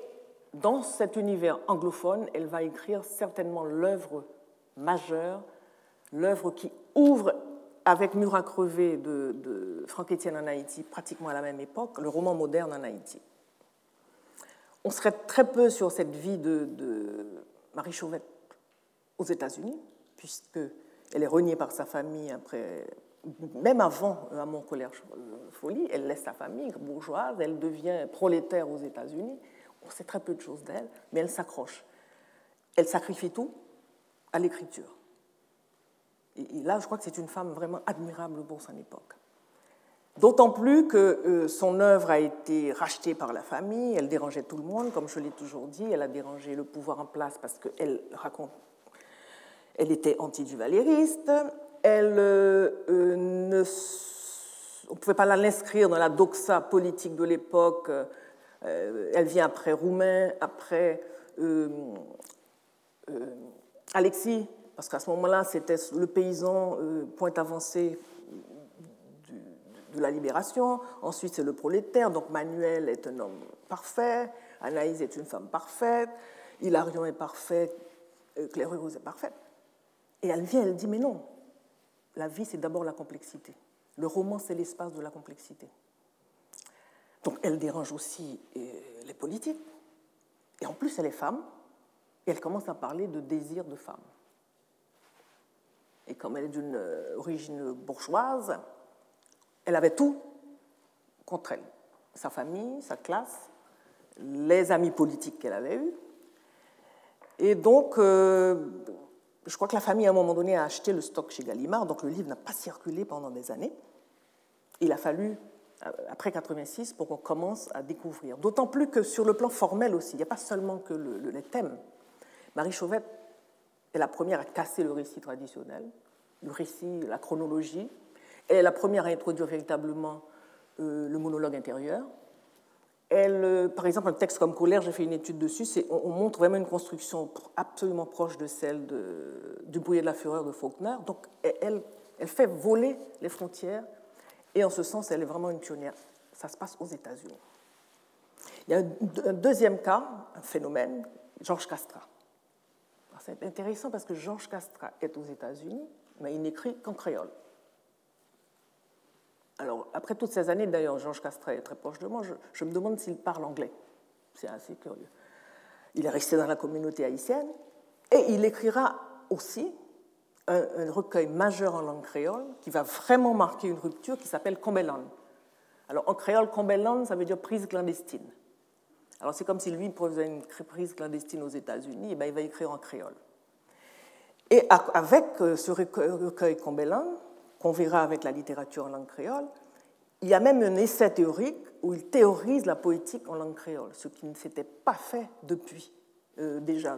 [SPEAKER 2] dans cet univers anglophone, elle va écrire certainement l'œuvre majeure, l'œuvre qui ouvre avec Murat crevé de, de Franck Etienne en Haïti, pratiquement à la même époque, le roman moderne en Haïti. On serait très peu sur cette vie de, de Marie Chauvette aux États-Unis, puisqu'elle est reniée par sa famille après, même avant à mon collège Folie, elle laisse sa famille bourgeoise, elle devient prolétaire aux États-Unis. On sait très peu de choses d'elle, mais elle s'accroche. Elle sacrifie tout à l'écriture. Et là, je crois que c'est une femme vraiment admirable pour son époque. D'autant plus que euh, son œuvre a été rachetée par la famille, elle dérangeait tout le monde, comme je l'ai toujours dit, elle a dérangé le pouvoir en place parce qu'elle raconte, elle était anti-duvalériste, elle euh, euh, ne, on ne pouvait pas l'inscrire dans la doxa politique de l'époque, elle vient après Roumain, après Alexis, parce qu'à ce moment-là, c'était le paysan point avancé de la libération. Ensuite, c'est le prolétaire. Donc Manuel est un homme parfait, Anaïs est une femme parfaite, Hilarion est parfait, euh, Claire Rose est parfaite. Et elle vient, elle dit Mais non, la vie, c'est d'abord la complexité. Le roman, c'est l'espace de la complexité. Donc elle dérange aussi euh, les politiques. Et en plus, elle est femme. Et elle commence à parler de désir de femme. Et comme elle est d'une euh, origine bourgeoise, elle avait tout contre elle. Sa famille, sa classe, les amis politiques qu'elle avait eus. Et donc, euh, je crois que la famille, à un moment donné, a acheté le stock chez Gallimard, donc le livre n'a pas circulé pendant des années. Il a fallu, après 86, pour qu'on commence à découvrir. D'autant plus que sur le plan formel aussi, il n'y a pas seulement que le, les thèmes. Marie Chauvette est la première à casser le récit traditionnel, le récit, la chronologie, elle est la première à introduire véritablement euh, le monologue intérieur. Elle, euh, par exemple, un texte comme Colère, j'ai fait une étude dessus, on, montre vraiment une construction absolument proche de celle du brouillé de la fureur de Faulkner. Donc, elle fait voler les frontières, et en ce sens, elle est vraiment une pionnière. Ça se passe aux États-Unis. Il y a un, deuxième cas, un phénomène, Georges Castra. C'est intéressant parce que Georges Castra est aux États-Unis, mais il n'écrit qu'en créole. Alors, après toutes ces années, d'ailleurs, Georges Castret est très proche de moi, je, me demande s'il parle anglais. C'est assez curieux. Il est resté dans la communauté haïtienne et il écrira aussi un, recueil majeur en langue créole qui va vraiment marquer une rupture qui s'appelle Combelon. Alors, en créole, Combelon, ça veut dire prise clandestine. Alors, c'est comme si lui faisait une prise clandestine aux États-Unis, et ben, il va écrire en créole. Et avec euh, ce recueil Combelon, qu'on verra avec la littérature en langue créole, il y a même un essai théorique où il théorise la poétique en langue créole, ce qui ne s'était pas fait depuis euh, déjà.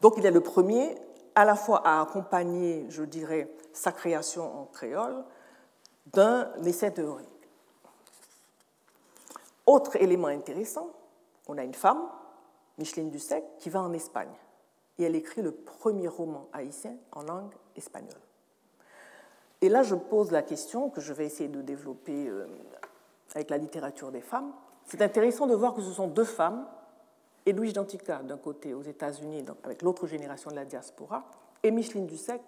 [SPEAKER 2] Donc il est le premier à la fois à accompagner, je dirais, sa création en créole d'un essai théorique. Autre élément intéressant, on a une femme, Micheline Dussec, qui va en Espagne et elle écrit le premier roman haïtien en langue espagnole. Et là, je pose la question que je vais essayer de développer euh, avec la littérature des femmes. C'est intéressant de voir que ce sont deux femmes, Edwige Dantica d'un côté aux États-Unis avec l'autre génération de la diaspora, et Micheline Dussek,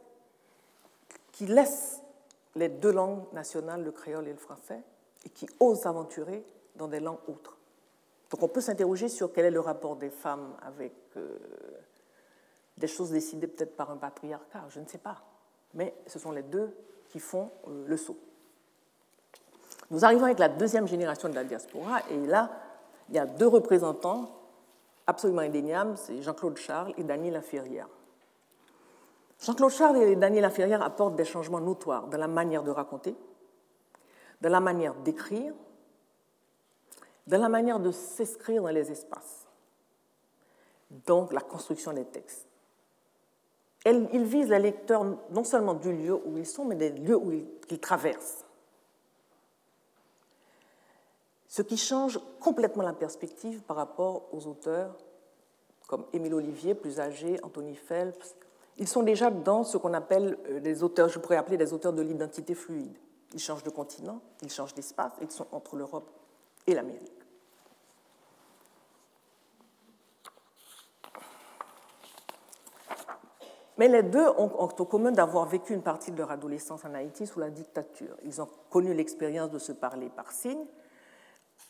[SPEAKER 2] qui laissent les deux langues nationales, le créole et le français, et qui osent s'aventurer dans des langues autres. Donc on peut s'interroger sur quel est le rapport des femmes avec euh, des choses décidées peut-être par un patriarcat, je ne sais pas. Mais ce sont les deux qui font euh, le saut. Nous arrivons avec la deuxième génération de la diaspora, et là, il y a deux représentants absolument indéniables, c'est Jean-Claude Charles et Daniel Laferrière. Jean-Claude Charles et Daniel Laferrière apportent des changements notoires dans la manière de raconter, dans la manière d'écrire, dans la manière de s'inscrire dans les espaces, donc la construction des textes ils visent les lecteurs non seulement du lieu où ils sont, mais des lieux où ils, traversent. Ce qui change complètement la perspective par rapport aux auteurs comme Émile Olivier, plus âgé, Anthony Phelps. Ils sont déjà dans ce qu'on appelle euh, des auteurs, je pourrais appeler des auteurs de l'identité fluide. Ils changent de continent, ils changent d'espace, ils sont entre l'Europe et l'Amérique. Mais les deux ont, en commun d'avoir vécu une partie de leur adolescence en Haïti sous la dictature. Ils ont connu l'expérience de se parler par signes,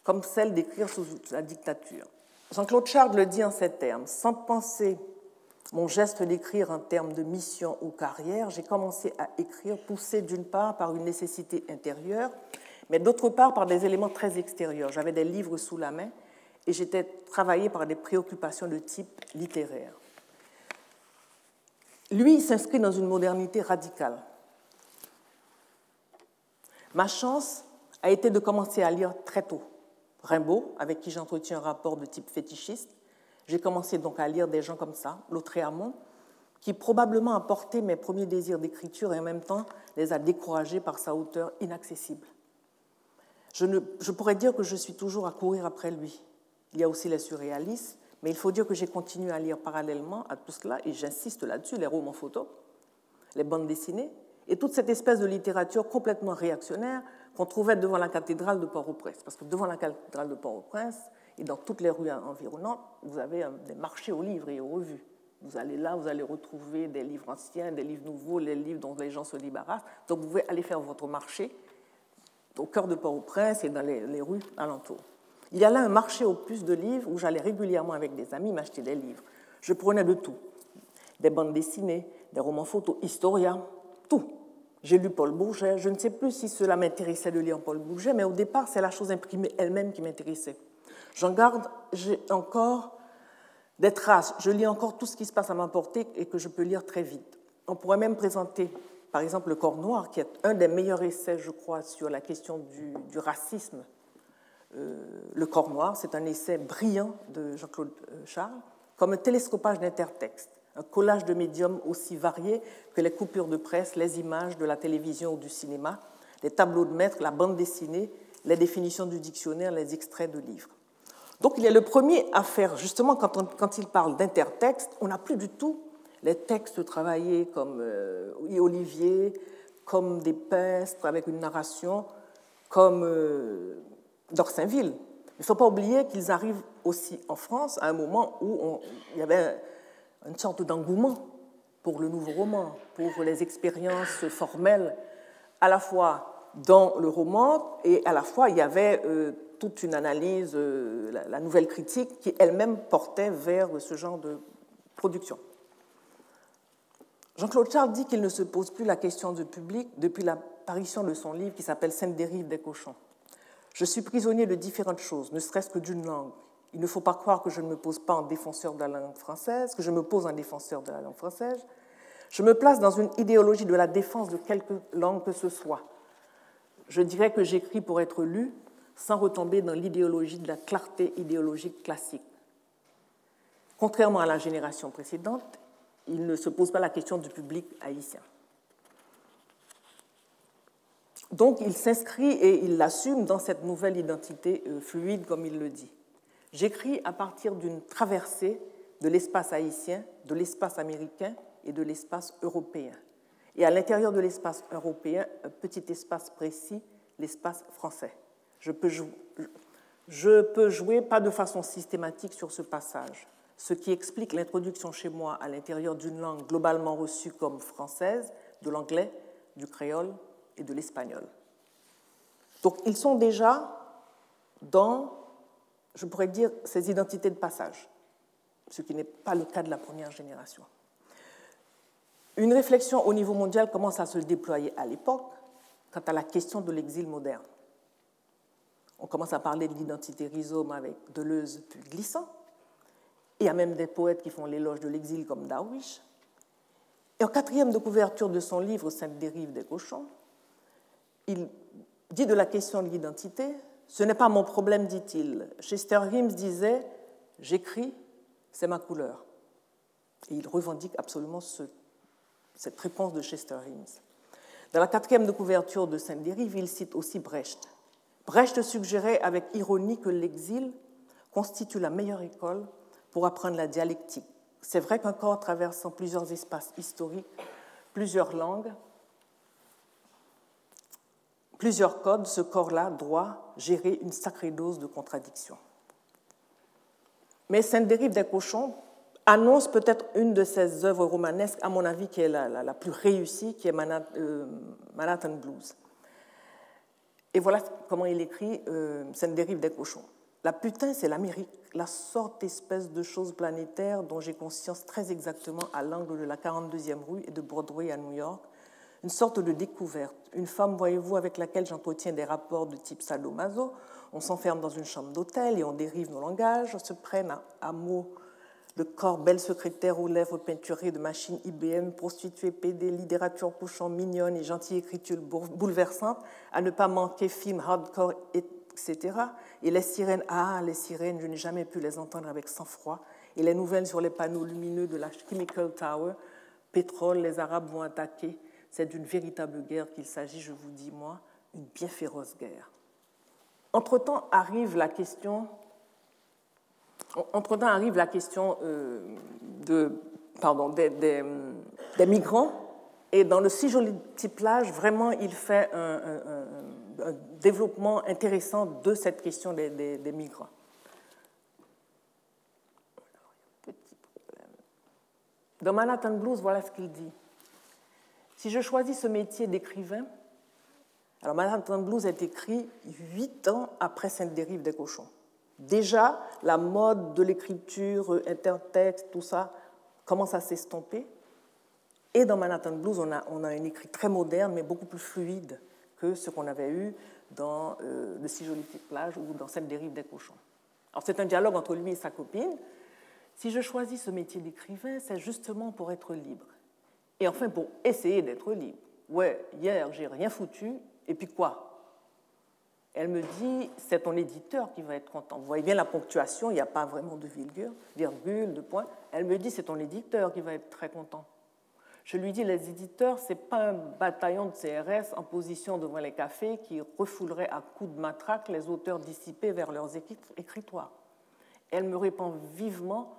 [SPEAKER 2] comme celle d'écrire sous la dictature. Jean-Claude Charles le dit en ces termes Sans penser mon geste d'écrire en termes de mission ou carrière, j'ai commencé à écrire poussé d'une part par une nécessité intérieure, mais d'autre part par des éléments très extérieurs. J'avais des livres sous la main et j'étais travaillé par des préoccupations de type littéraire. Lui s'inscrit dans une modernité radicale. Ma chance a été de commencer à lire très tôt. Rimbaud, avec qui j'entretiens un rapport de type fétichiste, j'ai commencé donc à lire des gens comme ça, Lautréamont, qui probablement a porté mes premiers désirs d'écriture et en même temps les a découragés par sa hauteur inaccessible. Je, ne, je pourrais dire que je suis toujours à courir après lui. Il y a aussi les surréalistes, mais il faut dire que j'ai continué à lire parallèlement à tout cela, et j'insiste là-dessus, les romans photos, les bandes dessinées, et toute cette espèce de littérature complètement réactionnaire qu'on trouvait devant la cathédrale de Port-au-Prince. Parce que devant la cathédrale de Port-au-Prince, et dans toutes les rues environnantes, vous avez euh, des marchés aux livres et aux revues. Vous allez là, vous allez retrouver des livres anciens, des livres nouveaux, les livres dont les gens se débarrassent. Donc vous pouvez aller faire votre marché au cœur de Port-au-Prince et dans les, rues alentours. Il y a là un marché aux puces de livres où j'allais régulièrement avec des amis m'acheter des livres. Je prenais de tout. Des bandes dessinées, des romans photos, Historia, tout. J'ai lu Paul Bourget. Je ne sais plus si cela m'intéressait de lire Paul Bourget, mais au départ, c'est la chose imprimée elle-même qui m'intéressait. J'en garde encore des traces. Je lis encore tout ce qui se passe à ma et que je peux lire très vite. On pourrait même présenter, par exemple, Le Corps Noir, qui est un des meilleurs essais, je crois, sur la question du, racisme. Euh, le Corps Noir, c'est un essai brillant de Jean-Claude euh, Charles, comme un télescopage d'intertexte, un collage de médiums aussi variés que les coupures de presse, les images de la télévision ou du cinéma, les tableaux de maître, la bande dessinée, les définitions du dictionnaire, les extraits de livres. Donc il est le premier à faire, justement, quand, il parle d'intertexte, on n'a plus du tout les textes travaillés comme euh, Olivier, comme des pestres avec une narration, comme euh, d'Orsainville. Il ne faut pas oublier qu'ils arrivent aussi en France à un moment où il y avait une sorte d'engouement pour le nouveau roman, pour les expériences formelles, à la fois dans le roman et à la fois il y avait euh, toute une analyse, euh, la nouvelle critique, qui elle-même portait vers ce genre de production. Jean-Claude Charles dit qu'il ne se pose plus la question du public depuis l'apparition de son livre qui s'appelle Sainte dérive des cochons. Je suis prisonnier de différentes choses, ne serait-ce que d'une langue. Il ne faut pas croire que je ne me pose pas en défenseur de la langue française, que je me pose en défenseur de la langue française. Je me place dans une idéologie de la défense de quelque langue que ce soit. Je dirais que j'écris pour être lu, sans retomber dans l'idéologie de la clarté idéologique classique. Contrairement à la génération précédente, il ne se pose pas la question du public haïtien. Donc il s'inscrit et il l'assume dans cette nouvelle identité euh, fluide, comme il le dit. J'écris à partir d'une traversée de l'espace haïtien, de l'espace américain et de l'espace européen. Et à l'intérieur de l'espace européen, un petit espace précis, l'espace français. Je peux, je peux jouer pas de façon systématique sur ce passage, ce qui explique l'introduction chez moi à l'intérieur d'une langue globalement reçue comme française, de l'anglais, du créole et de l'espagnol. Donc ils sont déjà dans, je pourrais dire, ces identités de passage, ce qui n'est pas le cas de la première génération. Une réflexion au niveau mondial commence à se déployer à l'époque quant à la question de l'exil moderne. On commence à parler de l'identité rhizome avec Deleuze puis Glissant. Il y a même des poètes qui font l'éloge de l'exil comme Darwish. Et en quatrième de couverture de son livre Sainte dérive des cochons, il dit de la question de l'identité Ce n'est pas mon problème, dit-il. Chester Himes disait J'écris, c'est ma couleur. Et il revendique absolument cette réponse de Chester Himes. Dans la quatrième de couverture de Sainte dérive, il cite aussi Brecht. Brecht suggérait avec ironie que l'exil constitue la meilleure école pour apprendre la dialectique. C'est vrai qu'un corps traversant plusieurs espaces historiques, plusieurs langues, plusieurs codes, ce corps-là doit gérer une sacrée dose de contradictions. Mais Sainte dérive des cochons annonce peut-être une de ses œuvres romanesques, à mon avis, qui est la, plus réussie, qui est euh, Manhattan Blues. Et voilà comment il écrit euh, Cette dérive des cochons. La putain, c'est l'Amérique, la sorte espèce de chose planétaire dont j'ai conscience très exactement à l'angle de la 42e rue et de Broadway à New York, une sorte de découverte. Une femme, voyez-vous, avec laquelle j'entretiens des rapports de type sadomaso. On s'enferme dans une chambre d'hôtel et on dérive nos langages, on se prenne à, mots le corps belle secrétaire aux lèvres peinturées de machines IBM, prostituée, PD, littérature couchant mignonne et gentille écriture bouleversante, à ne pas manquer film hardcore, etc. Et les sirènes, ah, les sirènes, je n'ai jamais pu les entendre avec sang-froid. Et les nouvelles sur les panneaux lumineux de la Chemical Tower, pétrole, les Arabes vont attaquer. C'est d'une véritable guerre qu'il s'agit, je vous dis, moi, une bien féroce guerre. Entre-temps arrive la question, entre-temps arrive la question euh, de, pardon, des, migrants. Et dans le si joli petit plage, vraiment, il fait un, un, développement intéressant de cette question des, des migrants. Dans Manhattan Blues, voilà ce qu'il dit. Si je choisis ce métier d'écrivain, alors Manhattan Blues est écrit huit ans après Sainte-Dérive des cochons. Déjà, la mode de l'écriture, intertexte, tout ça, commence à s'estomper. Et dans Manhattan Blues, on a, on a un écrit très moderne, mais beaucoup plus fluide que ce qu'on avait eu dans euh, Le Si jolie petite plage ou dans Sainte-Dérive des cochons. Alors c'est un dialogue entre lui et sa copine. Si je choisis ce métier d'écrivain, c'est justement pour être libre. Et enfin, pour essayer d'être libre. Ouais, hier, j'ai rien foutu, et puis quoi? Elle me dit, c'est ton éditeur qui va être content. Vous voyez bien la ponctuation, il n'y a pas vraiment de virgule, virgule, de point. Elle me dit, c'est ton éditeur qui va être très content. Je lui dis, les éditeurs, ce n'est pas un bataillon de CRS en position devant les cafés qui refoulerait à coups de matraque les auteurs dissipés vers leurs écritoires. Elle me répond vivement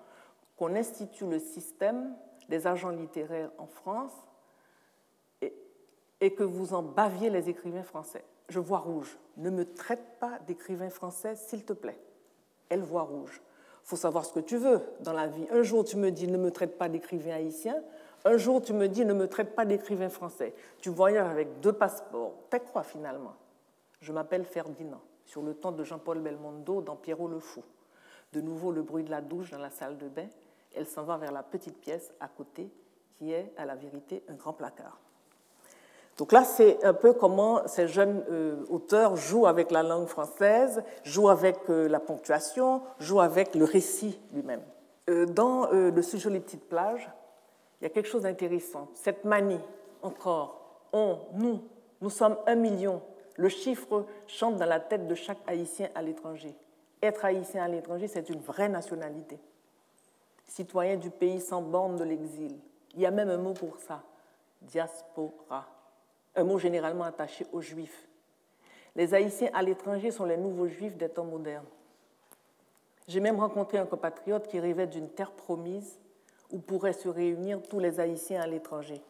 [SPEAKER 2] qu'on institue le système des agents littéraires en France et, que vous en baviez les écrivains français. Je vois rouge. Ne me traite pas d'écrivain français, s'il te plaît. Elle voit rouge. Faut savoir ce que tu veux dans la vie. Un jour, tu me dis ne me traite pas d'écrivain haïtien. Un jour, tu me dis ne me traite pas d'écrivain français. Tu voyages avec deux passeports. T'es quoi finalement? Je m'appelle Ferdinand, sur le temps de Jean-Paul Belmondo dans Pierrot le Fou. De nouveau, le bruit de la douche dans la salle de bain elle s'en va vers la petite pièce à côté, qui est à la vérité un grand placard. Donc là, c'est un peu comment ces jeunes euh, auteurs jouent avec la langue française, jouent avec euh, la ponctuation, jouent avec le récit lui-même. Euh, dans Le sujet les petites plages, il y a quelque chose d'intéressant. Cette manie, encore, on, nous, nous sommes un million. Le chiffre chante dans la tête de chaque Haïtien à l'étranger. Être Haïtien à l'étranger, c'est une vraie nationalité citoyens du pays sans borne de l'exil. Il y a même un mot pour ça, diaspora, un mot généralement attaché aux juifs. Les Haïtiens à l'étranger sont les nouveaux juifs des temps modernes. J'ai même rencontré un compatriote qui rêvait d'une terre promise où pourraient se réunir tous les Haïtiens à l'étranger.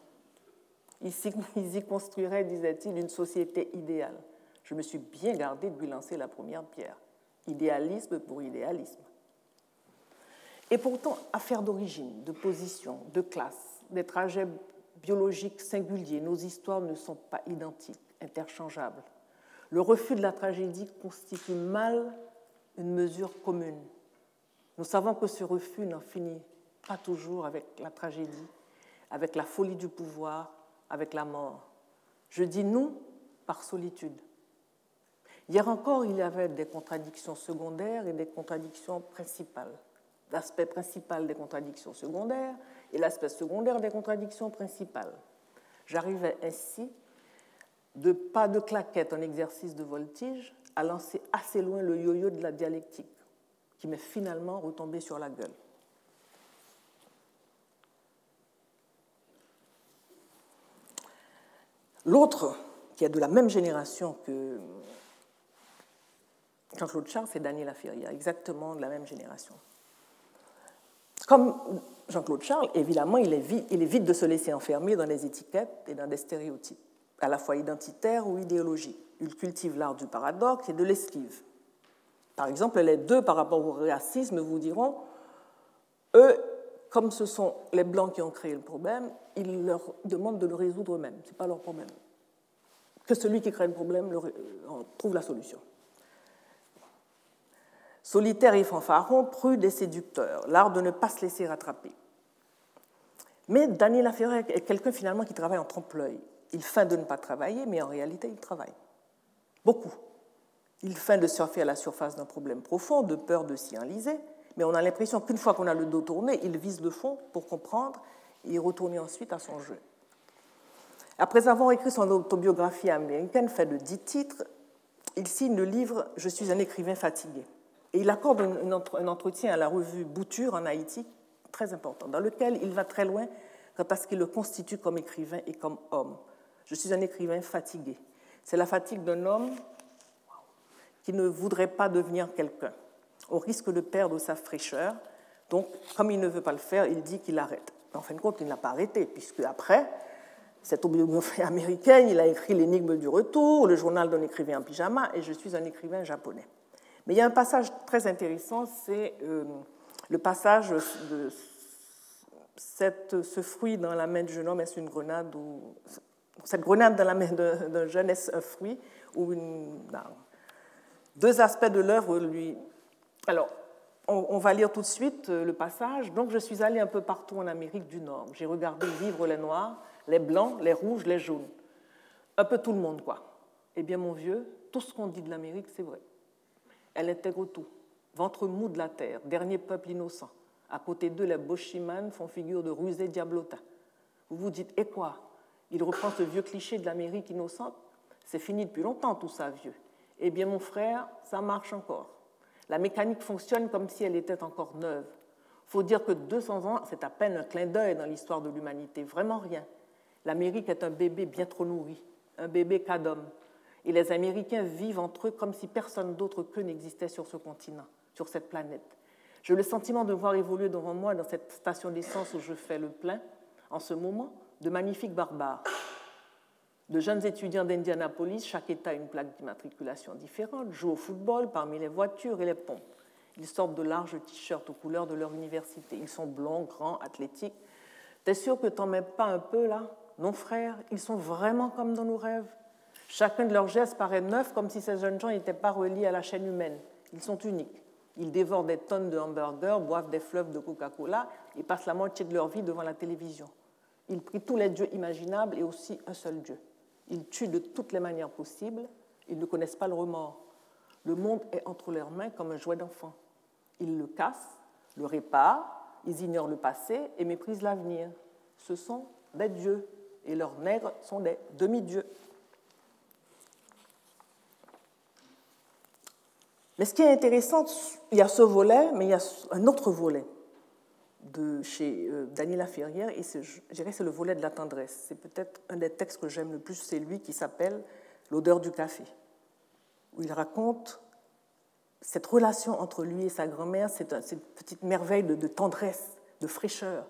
[SPEAKER 2] Ils [LAUGHS] y construiraient, disait-il, une société idéale. Je me suis bien gardé de lui lancer la première pierre. Idéalisme pour idéalisme. Et pourtant, affaires d'origine, de position, de classe, des trajets biologiques singuliers, nos histoires ne sont pas identiques, interchangeables. Le refus de la tragédie constitue mal une mesure commune. Nous savons que ce refus n'en finit pas toujours avec la tragédie, avec la folie du pouvoir, avec la mort. Je dis nous par solitude. Hier encore, il y avait des contradictions secondaires et des contradictions principales l'aspect principal des contradictions secondaires et l'aspect secondaire des contradictions principales. J'arrivais ainsi, de pas de claquette en exercice de voltige, à lancer assez loin le yo-yo de la dialectique, qui m'est finalement retombé sur la gueule. L'autre, qui est de la même génération que Jean-Claude Charles, c'est Daniel Laferrière, exactement de la même génération. Comme Jean-Claude Charles, évidemment, il évite de se laisser enfermer dans des étiquettes et dans des stéréotypes, à la fois identitaires ou idéologiques. Il cultive l'art du paradoxe et de l'esquive. Par exemple, les deux, par rapport au racisme, vous diront, eux, comme ce sont les Blancs qui ont créé le problème, ils leur demandent de le résoudre eux-mêmes. Ce n'est pas leur problème. Que celui qui crée le problème trouve la solution. Solitaire et fanfaron, prude et séducteur, l'art de ne pas se laisser rattraper. Mais Daniel Laferrière est quelqu'un finalement qui travaille en trompe-l'œil. Il feint de ne pas travailler, mais en réalité, il travaille. Beaucoup. Il feint de surfer à la surface d'un problème profond, de peur de s'y enliser, mais on a l'impression qu'une fois qu'on a le dos tourné, il vise le fond pour comprendre et retourner ensuite à son jeu. Après avoir écrit son autobiographie américaine, faite de dix titres, il signe le livre Je suis un écrivain fatigué. Et il accorde un entretien à la revue Bouture en Haïti, très important, dans lequel il va très loin quant à ce qui le constitue comme écrivain et comme homme. Je suis un écrivain fatigué. C'est la fatigue d'un homme qui ne voudrait pas devenir quelqu'un, au risque de perdre sa fraîcheur. Donc, comme il ne veut pas le faire, il dit qu'il arrête. En fin de compte, il n'a pas arrêté, puisque après, cette autobiographie américaine, il a écrit L'énigme du retour, le journal d'un écrivain en pyjama, et je suis un écrivain japonais. Mais il y a un passage très intéressant, c'est euh, le passage de ce fruit dans la main du jeune homme, est-ce une grenade ou cette grenade dans la main d'un jeune, est-ce un fruit ou une Deux aspects de l'œuvre lui. Alors, on, va lire tout de suite euh, le passage. Donc, je suis allé un peu partout en Amérique du Nord. J'ai regardé vivre les Noirs, les Blancs, les Rouges, les Jaunes. Un peu tout le monde, quoi. Eh bien, mon vieux, tout ce qu'on dit de l'Amérique, c'est vrai. Elle intègre tout. Ventre mou de la terre, dernier peuple innocent. À côté d'eux, les Boshimans font figure de rusés diablotins. Vous vous dites, et quoi? Il reprend ce vieux cliché de l'Amérique innocente? C'est fini depuis longtemps tout ça, vieux. Eh bien, mon frère, ça marche encore. La mécanique fonctionne comme si elle était encore neuve. faut dire que 200 ans, c'est à peine un clin d'œil dans l'histoire de l'humanité, vraiment rien. L'Amérique est un bébé bien trop nourri, un bébé cas d'homme. Et les Américains vivent entre eux comme si personne d'autre qu'eux n'existait sur ce continent, sur cette planète. J'ai le sentiment de voir évoluer devant moi, dans cette station d'essence où je fais le plein, en ce moment, de magnifiques barbares. De jeunes étudiants d'Indianapolis, chaque État a une plaque d'immatriculation différente, jouent au football parmi les voitures et les ponts. Ils sortent de larges t-shirts aux couleurs de leur université. Ils sont blonds, grands, athlétiques. T'es sûr que t'en mets pas un peu là? Non, frère, ils sont vraiment comme dans nos rêves. Chacun de leurs gestes paraît neuf, comme si ces jeunes gens n'étaient pas reliés à la chaîne humaine. Ils sont uniques. Ils dévorent des tonnes de hamburgers, boivent des fleuves de Coca-Cola et passent la moitié de leur vie devant la télévision. Ils prient tous les dieux imaginables et aussi un seul Dieu. Ils tuent de toutes les manières possibles. Ils ne connaissent pas le remords. Le monde est entre leurs mains comme un jouet d'enfant. Ils le cassent, le réparent, ils ignorent le passé et méprisent l'avenir. Ce sont des dieux et leurs nègres sont des demi-dieux. Mais ce qui est intéressant, il y a ce volet, mais il y a un autre volet de chez euh, Daniela Ferrière, et je dirais c'est le volet de la tendresse. C'est peut-être un des textes que j'aime le plus, c'est lui qui s'appelle L'odeur du café, où il raconte cette relation entre lui et sa grand-mère, cette, petite merveille de, de, tendresse, de fraîcheur.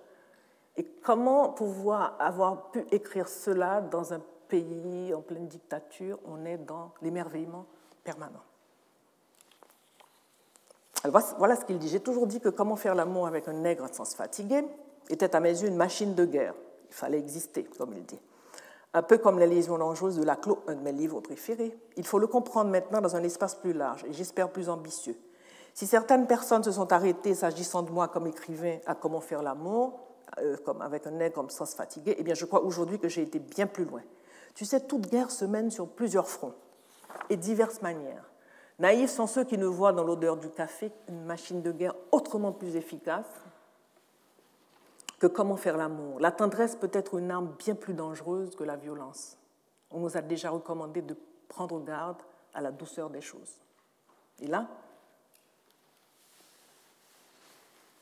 [SPEAKER 2] Et comment pouvoir avoir pu écrire cela dans un pays en pleine dictature? On est dans l'émerveillement permanent. Voilà ce qu'il dit. J'ai toujours dit que comment faire l'amour avec un nègre sans se fatiguer était à mes yeux une machine de guerre. Il fallait exister, comme il dit. Un peu comme les liaisons dangereuses de Laclos, un de mes livres préférés. Il faut le comprendre maintenant dans un espace plus large et j'espère plus ambitieux. Si certaines personnes se sont arrêtées, s'agissant de moi comme écrivain, à comment faire l'amour, euh, comme avec un nègre sans se fatiguer, eh bien je crois aujourd'hui que j'ai été bien plus loin. Tu sais, toute guerre se mène sur plusieurs fronts et diverses manières. Naïfs sont ceux qui ne voient dans l'odeur du café une machine de guerre autrement plus efficace que comment faire l'amour. La tendresse peut être une arme bien plus dangereuse que la violence. On nous a déjà recommandé de prendre garde à la douceur des choses. Et là,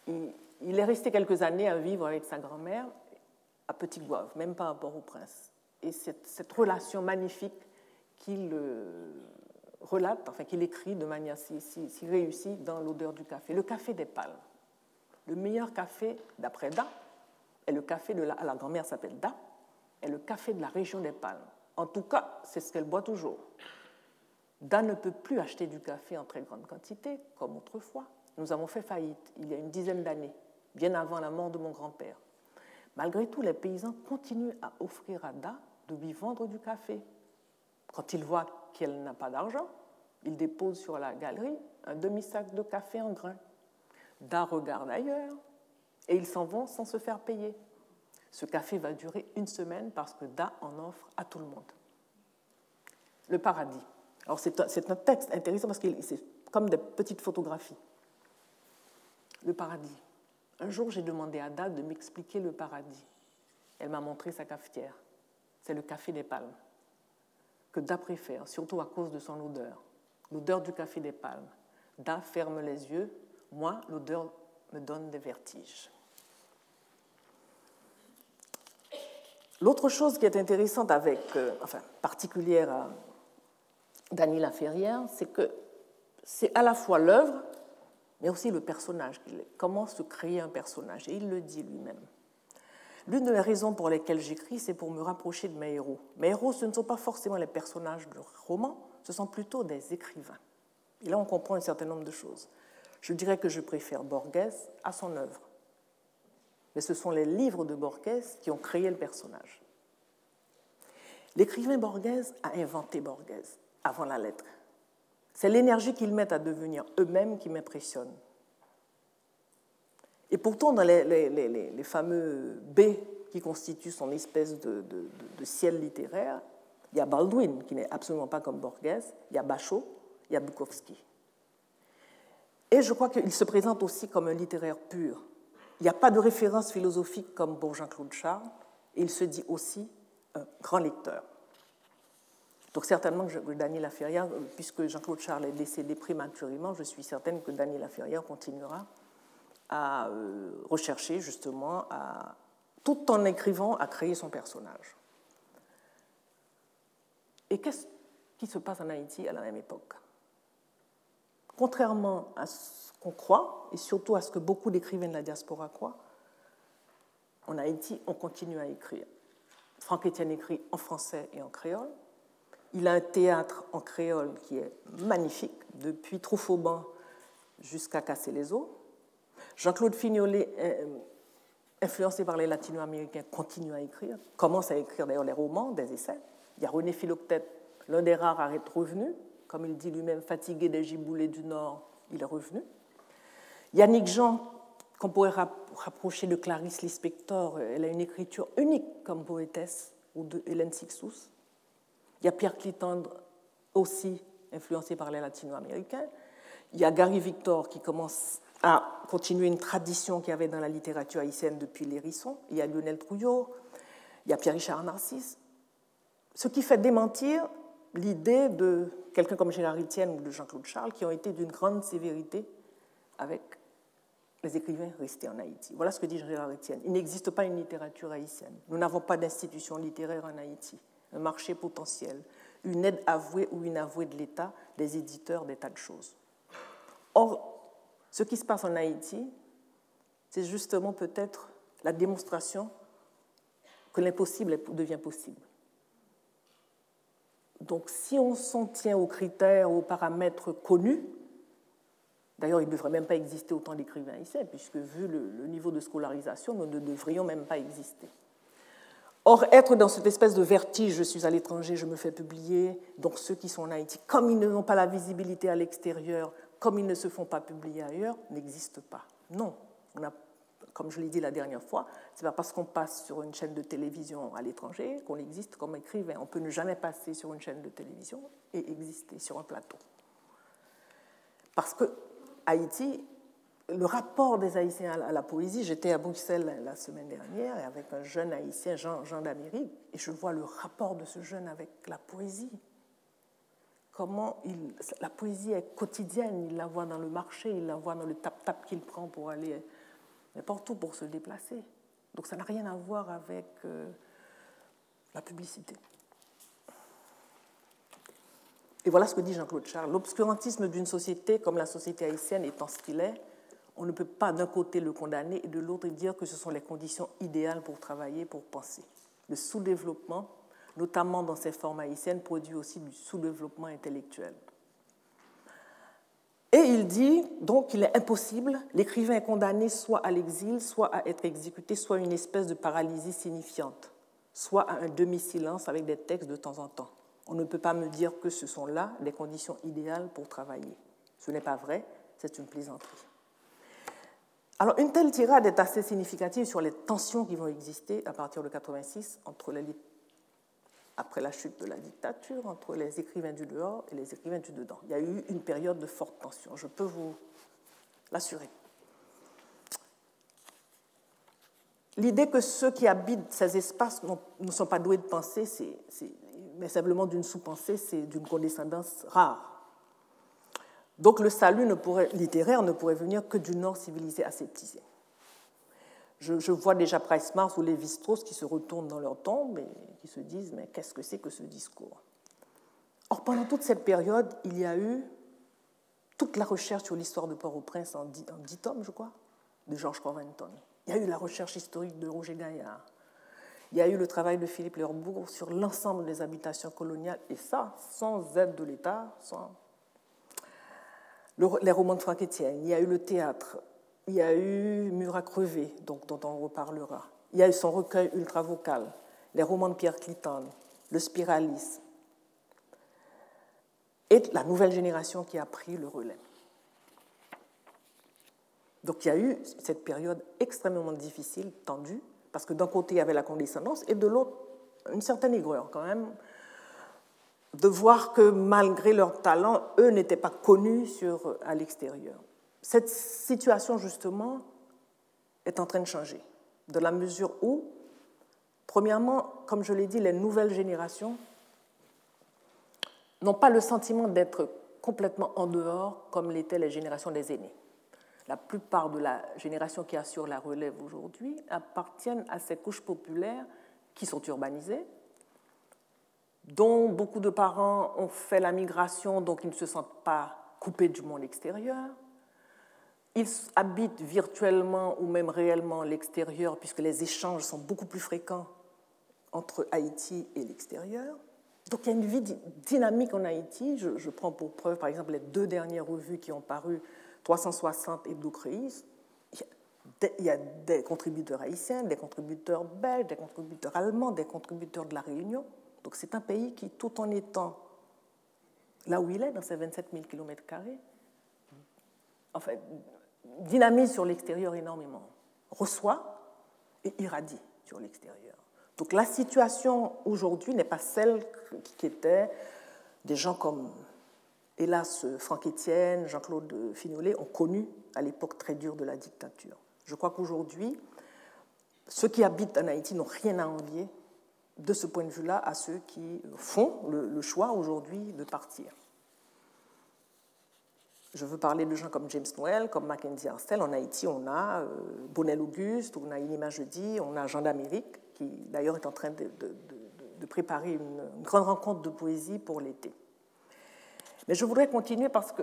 [SPEAKER 2] il est resté quelques années à vivre avec sa grand-mère à Petit Goave, même pas à Port-au-Prince. Et cette, cette relation magnifique qu'il relate, enfin qu'il écrit de manière si, réussie dans l'odeur du café. Le café des palmes. Le meilleur café, d'après Da, est le café de la, la grand-mère s'appelle Da, est le café de la région des palmes. En tout cas, c'est ce qu'elle boit toujours. Da ne peut plus acheter du café en très grande quantité, comme autrefois. Nous avons fait faillite il y a une dizaine d'années, bien avant la mort de mon grand-père. Malgré tout, les paysans continuent à offrir à Da de lui vendre du café. Quand ils voient qu'elle n'a pas d'argent, il dépose sur la galerie un demi-sac de café en grains. Da regarde ailleurs et ils s'en vont sans se faire payer. Ce café va durer une semaine parce que Da en offre à tout le monde. Le paradis. Alors c'est un, un, texte intéressant parce que c'est comme des petites photographies. Le paradis. Un jour, j'ai demandé à Da de m'expliquer le paradis. Elle m'a montré sa cafetière. C'est le café des palmes, que Da préfère, surtout à cause de son odeur. L'odeur du café des palmes. Da ferme les yeux. Moi, l'odeur me donne des vertiges. L'autre chose qui est intéressante avec, euh, enfin, particulière à Dany Laferrière, c'est que c'est à la fois l'œuvre, mais aussi le personnage. Comment se créer un personnage Et il le dit lui-même. L'une des raisons pour lesquelles j'écris, c'est pour me rapprocher de mes héros. Mes héros, ce ne sont pas forcément les personnages de romans, ce sont plutôt des écrivains. Et là, on comprend un certain nombre de choses. Je dirais que je préfère Borges à son œuvre. Mais ce sont les livres de Borges qui ont créé le personnage. L'écrivain Borges a inventé Borges avant la lettre. C'est l'énergie qu'ils mettent à devenir eux-mêmes qui m'impressionne. Et pourtant, dans les, fameux B qui constituent son espèce de, ciel littéraire, il y a Baldwin, qui n'est absolument pas comme Borges, il y a Bachot, il y a Bukowski. Et je crois qu'il se présente aussi comme un littéraire pur. Il n'y a pas de référence philosophique comme pour Jean-Claude Charles, et il se dit aussi un grand lecteur. Donc certainement que Daniel Laferrière, puisque Jean-Claude Charles est décédé prématurément, je suis certaine que Daniel Laferrière continuera à euh, rechercher justement, tout en écrivant, à créer son personnage. Et qu'est-ce qui se passe en Haïti à la même époque? Contrairement à ce qu'on croit, et surtout à ce que beaucoup d'écrivains de la diaspora croient, en Haïti, on continue à écrire. Franck Etienne écrit en français et en créole. Il a un théâtre en créole qui est magnifique, depuis Troufauban jusqu'à Casser les eaux. Jean-Claude Fignolet, euh, influencé par les latino-américains, continue à écrire, commence à écrire d'ailleurs les romans, des essais. Il y a René Philoctète, l'un des rares à être revenu, comme il dit lui-même, fatigué des giboulées du Nord, il est revenu. Yannick Jean, qu'on pourrait rapprocher de Clarisse Lispector, elle a une écriture unique comme poétesse, ou de Hélène Sixous. Il y a Pierre Clitandre, aussi influencé par les latino-américains. Il y a Gary Victor qui commence à continuer une tradition qu'il y avait dans la littérature haïtienne depuis l'hérisson. Il y a Lionel Trouillot, il y a Pierre-Richard Narcisse. Ce qui fait démentir l'idée de quelqu'un comme Gérard Etienne ou de Jean-Claude Charles qui ont été d'une grande sévérité avec les écrivains restés en Haïti. Voilà ce que dit Gérard Etienne. Il n'existe pas une littérature haïtienne. Nous n'avons pas d'institution littéraire en Haïti, un marché potentiel, une aide avouée ou inavouée de l'État, des éditeurs, des tas de choses. Or, ce qui se passe en Haïti, c'est justement peut-être la démonstration que l'impossible devient possible. Donc si on s'en tient aux critères, aux paramètres connus, d'ailleurs il ne devrait même pas exister autant d'écrivains ici, puisque vu le, niveau de scolarisation, nous ne devrions même pas exister. Or, être dans cette espèce de vertige, je suis à l'étranger, je me fais publier, donc ceux qui sont en Haïti, comme ils n'ont pas la visibilité à l'extérieur, comme ils ne se font pas publier ailleurs, n'existent pas. Non, comme je l'ai dit la dernière fois, ce n'est pas parce qu'on passe sur une chaîne de télévision à l'étranger qu'on existe comme écrivain. On peut ne jamais passer sur une chaîne de télévision et exister sur un plateau. Parce que Haïti, le rapport des Haïtiens à la poésie, j'étais à Bruxelles la semaine dernière avec un jeune Haïtien, Jean, Jean d'Amérique, et je vois le rapport de ce jeune avec la poésie. Comment la poésie est quotidienne, il la voit dans le marché, il la voit dans le tap-tap qu'il prend pour aller n'importe où pour se déplacer. Donc ça n'a rien à voir avec euh, la publicité. Et voilà ce que dit Jean-Claude Charles. L'obscurantisme d'une société comme la société haïtienne étant ce qu'il est, on ne peut pas d'un côté le condamner et de l'autre dire que ce sont les conditions idéales pour travailler, pour penser. Le sous-développement, notamment dans ces formes haïtiennes, produit aussi du sous-développement intellectuel. Et il dit donc qu'il est impossible, l'écrivain est condamné soit à l'exil, soit à être exécuté, soit à une espèce de paralysie signifiante, soit à un demi-silence avec des textes de temps en temps. On ne peut pas me dire que ce sont là les conditions idéales pour travailler. Ce n'est pas vrai, c'est une plaisanterie. Alors, une telle tirade est assez significative sur les tensions qui vont exister à partir de 86 entre les, après la chute de la dictature entre les écrivains du dehors et les écrivains du dedans. Il y a eu une période de forte tension, je peux vous l'assurer. L'idée que ceux qui habitent ces espaces ne sont pas doués de penser, mais simplement d'une sous-pensée, c'est d'une condescendance rare. Donc le salut littéraire ne pourrait venir que du Nord civilisé aseptisé. Je, vois déjà Price Mars ou Lévi-Strauss qui se retournent dans leur tombe et qui se disent Mais qu'est-ce que c'est que ce discours? Or, pendant toute cette période, il y a eu toute la recherche sur l'histoire de Port-au-Prince en, dix, tomes, je crois, de Georges Covington. Il y a eu la recherche historique de Roger Gaillard. Il y a eu le travail de Philippe Lerbourg sur l'ensemble des habitations coloniales, et ça, sans aide de l'État, sans les romans de Franck Etienne, il y a eu le théâtre, il y a eu Mur à crever, dont on reparlera. Il y a eu son recueil ultra-vocal, les romans de Pierre Cliton, le spiralisme, et la nouvelle génération qui a pris le relais. Donc il y a eu cette période extrêmement difficile, tendue, parce que d'un côté il y avait la condescendance et de l'autre une certaine aigreur quand même de voir que malgré leur talent, eux n'étaient pas connus à l'extérieur. Cette situation, justement, est en train de changer, de la mesure où, premièrement, comme je l'ai dit, les nouvelles générations n'ont pas le sentiment d'être complètement en dehors comme l'étaient les générations des aînés. La plupart de la génération qui assure la relève aujourd'hui appartiennent à ces couches populaires qui sont urbanisées, dont beaucoup de parents ont fait la migration, donc ils ne se sentent pas coupés du monde extérieur. Ils habitent virtuellement ou même réellement l'extérieur, puisque les échanges sont beaucoup plus fréquents entre Haïti et l'extérieur. Donc il y a une vie dynamique en Haïti. Je, prends pour preuve, par exemple, les deux dernières revues qui ont paru, 360 et Doucreis. Il y a des contributeurs haïtiens, des contributeurs belges, des contributeurs allemands, des contributeurs de la Réunion. Donc c'est un pays qui, tout en étant là où il est, dans ses 27 000 km, en fait, dynamise sur l'extérieur énormément, reçoit et irradie sur l'extérieur. Donc la situation aujourd'hui n'est pas celle qui était des gens comme, hélas, Franck Etienne, Jean-Claude Fignolet ont connu à l'époque très dure de la dictature. Je crois qu'aujourd'hui, ceux qui habitent en Haïti n'ont rien à envier de ce point de vue-là à ceux qui font le, choix aujourd'hui de partir. Je veux parler de gens comme James Noel, comme Mackenzie Arstel. En Haïti, on a euh, Bonnel Auguste, on a Inima Jeudi, on a Jean d'Amérique, qui d'ailleurs est en train de, préparer une, grande rencontre de poésie pour l'été. Mais je voudrais continuer parce que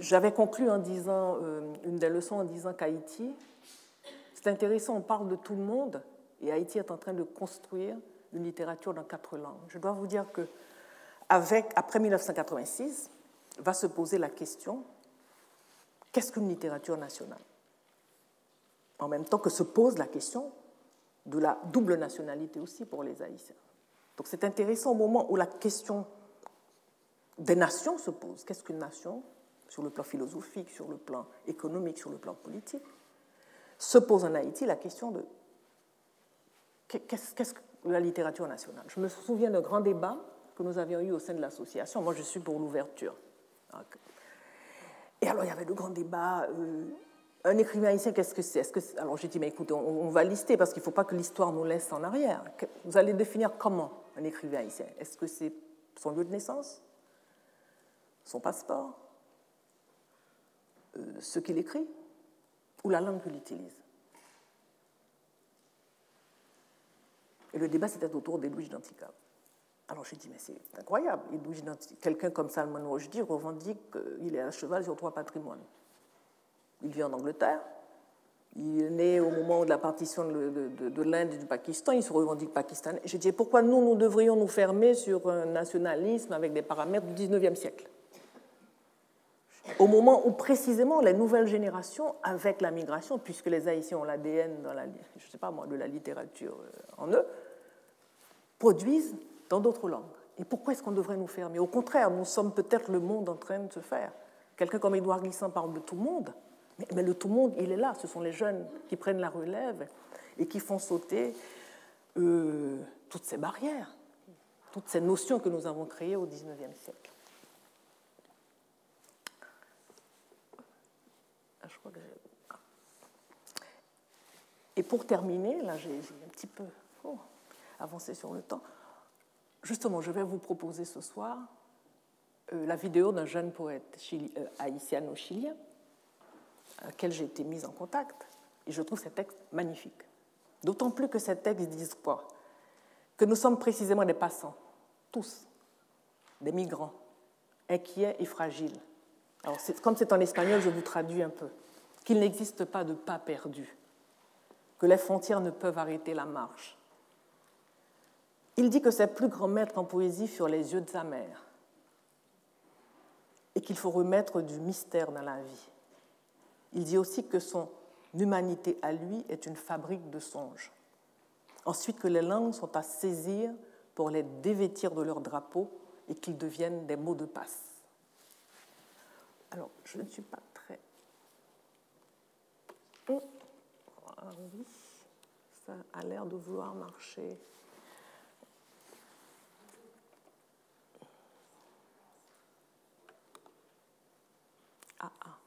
[SPEAKER 2] j'avais conclu en disant, euh, une des leçons en disant qu'Haïti, c'est intéressant, on parle de tout le monde, et Haïti est en train de construire une littérature dans quatre langues. Je dois vous dire que après 1986, va se poser la question qu'est-ce qu'une littérature nationale? En même temps que se pose la question de la double nationalité aussi pour les Haïtiens. Donc c'est intéressant au moment où la question des nations se pose. Qu'est-ce qu'une nation? Sur le plan philosophique, sur le plan économique, sur le plan politique Se pose en Haïti la question de qu'est-ce que la littérature nationale? Je me souviens d'un grand débat que nous avions eu au sein de l'association. Moi, je suis pour l'ouverture. Et alors, il y avait le grand débat. Euh, un écrivain haïtien, qu'est-ce que c'est Alors, j'ai dit, mais écoutez, on, va lister parce qu'il ne faut pas que l'histoire nous laisse en arrière. Vous allez définir comment un écrivain haïtien? Est-ce que c'est son lieu de naissance? Son passeport? Euh, Ce qu'il écrit? Ou la langue qu'il utilise? Et le débat, c'était autour d'Edwige Dantica. Alors j'ai dit, mais c'est incroyable. Quelqu'un comme Salman Rushdie revendique qu'il est à cheval sur trois patrimoines. Il vit en Angleterre, il est né au moment de la partition de, l'Inde et du Pakistan, il se revendique pakistanais. J'ai dit, pourquoi nous, nous devrions nous fermer sur un nationalisme avec des paramètres du 19e siècle? Au moment où précisément les nouvelles générations, avec la migration, puisque les Haïtiens ont l'ADN dans la, je sais pas moi, de la littérature euh, en eux, produisent dans d'autres langues. Et pourquoi est-ce qu'on devrait nous fermer Au contraire, nous sommes peut-être le monde en train de se faire. Quelqu'un comme Édouard Glissant parle de tout le monde, mais, le tout le monde, il est là. Ce sont les jeunes qui prennent la relève et qui font sauter euh, toutes ces barrières, toutes ces notions que nous avons créées au XIXe siècle. Ah, et pour terminer, là j'ai un petit peu oh, avancé sur le temps, justement, je vais vous proposer ce soir euh, la vidéo d'un jeune poète euh, haïtiano-chilien, auquel j'ai été mise en contact, et je trouve ces textes magnifiques. D'autant plus que ces textes disent quoi? Que nous sommes précisément des passants, tous, des migrants, inquiets et fragiles. Alors, comme c'est en espagnol, je vous traduis un peu. Qu'il n'existe pas de pas perdu, que les frontières ne peuvent arrêter la marche. Il dit que ses plus grands maîtres en poésie furent les yeux de sa mère et qu'il faut remettre du mystère dans la vie. Il dit aussi que son humanité à lui est une fabrique de songes. Ensuite, que les langues sont à saisir pour les dévêtir de leur drapeau et qu'ils deviennent des mots de passe. Alors, je ne suis pas très. Oh, ah ça a l'air de vouloir marcher. Ah, ah.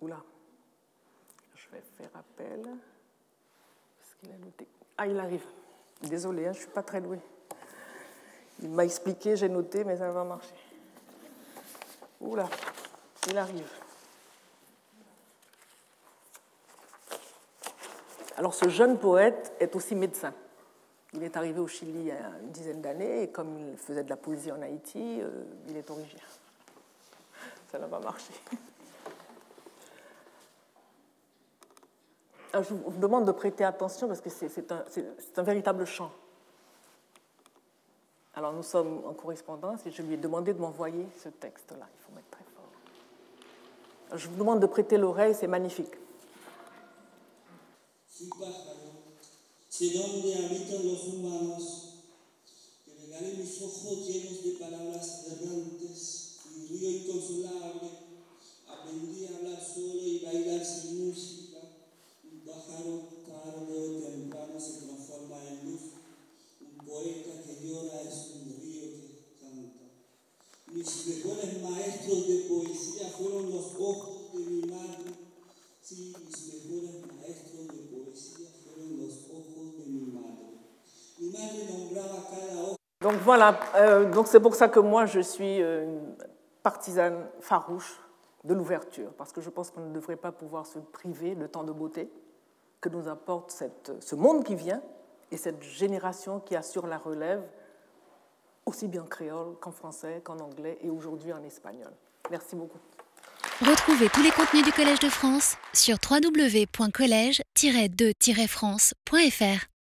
[SPEAKER 2] Oula, je vais faire appel. Parce qu'il a noté. Ah, il arrive. Désolé, hein, je ne suis pas très douée. Il m'a expliqué, j'ai noté, mais ça va marcher. Oula, il arrive. Alors ce jeune poète est aussi médecin. Il est arrivé au Chili il y a une dizaine d'années et comme il faisait de la poésie en Haïti, euh, il est originaire. Ça n'a pas marché. Je vous demande de prêter attention parce que c'est un, un, véritable chant. Alors nous sommes en correspondance et je lui ai demandé de m'envoyer ce texte-là. Il faut mettre très fort. Je vous demande de prêter l'oreille, c'est magnifique.
[SPEAKER 3] sé dónde habitan los humanos, que regale mis ojos llenos de palabras errantes y río inconsolable, aprendí a hablar solo y bailar sin música, se
[SPEAKER 2] donc voilà, euh, donc c'est pour ça que moi je suis euh, partisane farouche de l'ouverture, parce que je pense qu'on ne devrait pas pouvoir se priver de temps de beauté que nous apporte cette, ce monde qui vient et cette génération qui assure la relève, aussi bien en créole qu'en français, qu'en anglais et aujourd'hui en espagnol. Merci beaucoup.
[SPEAKER 1] Retrouvez tous les contenus du Collège de France sur www.colège-2-france.fr.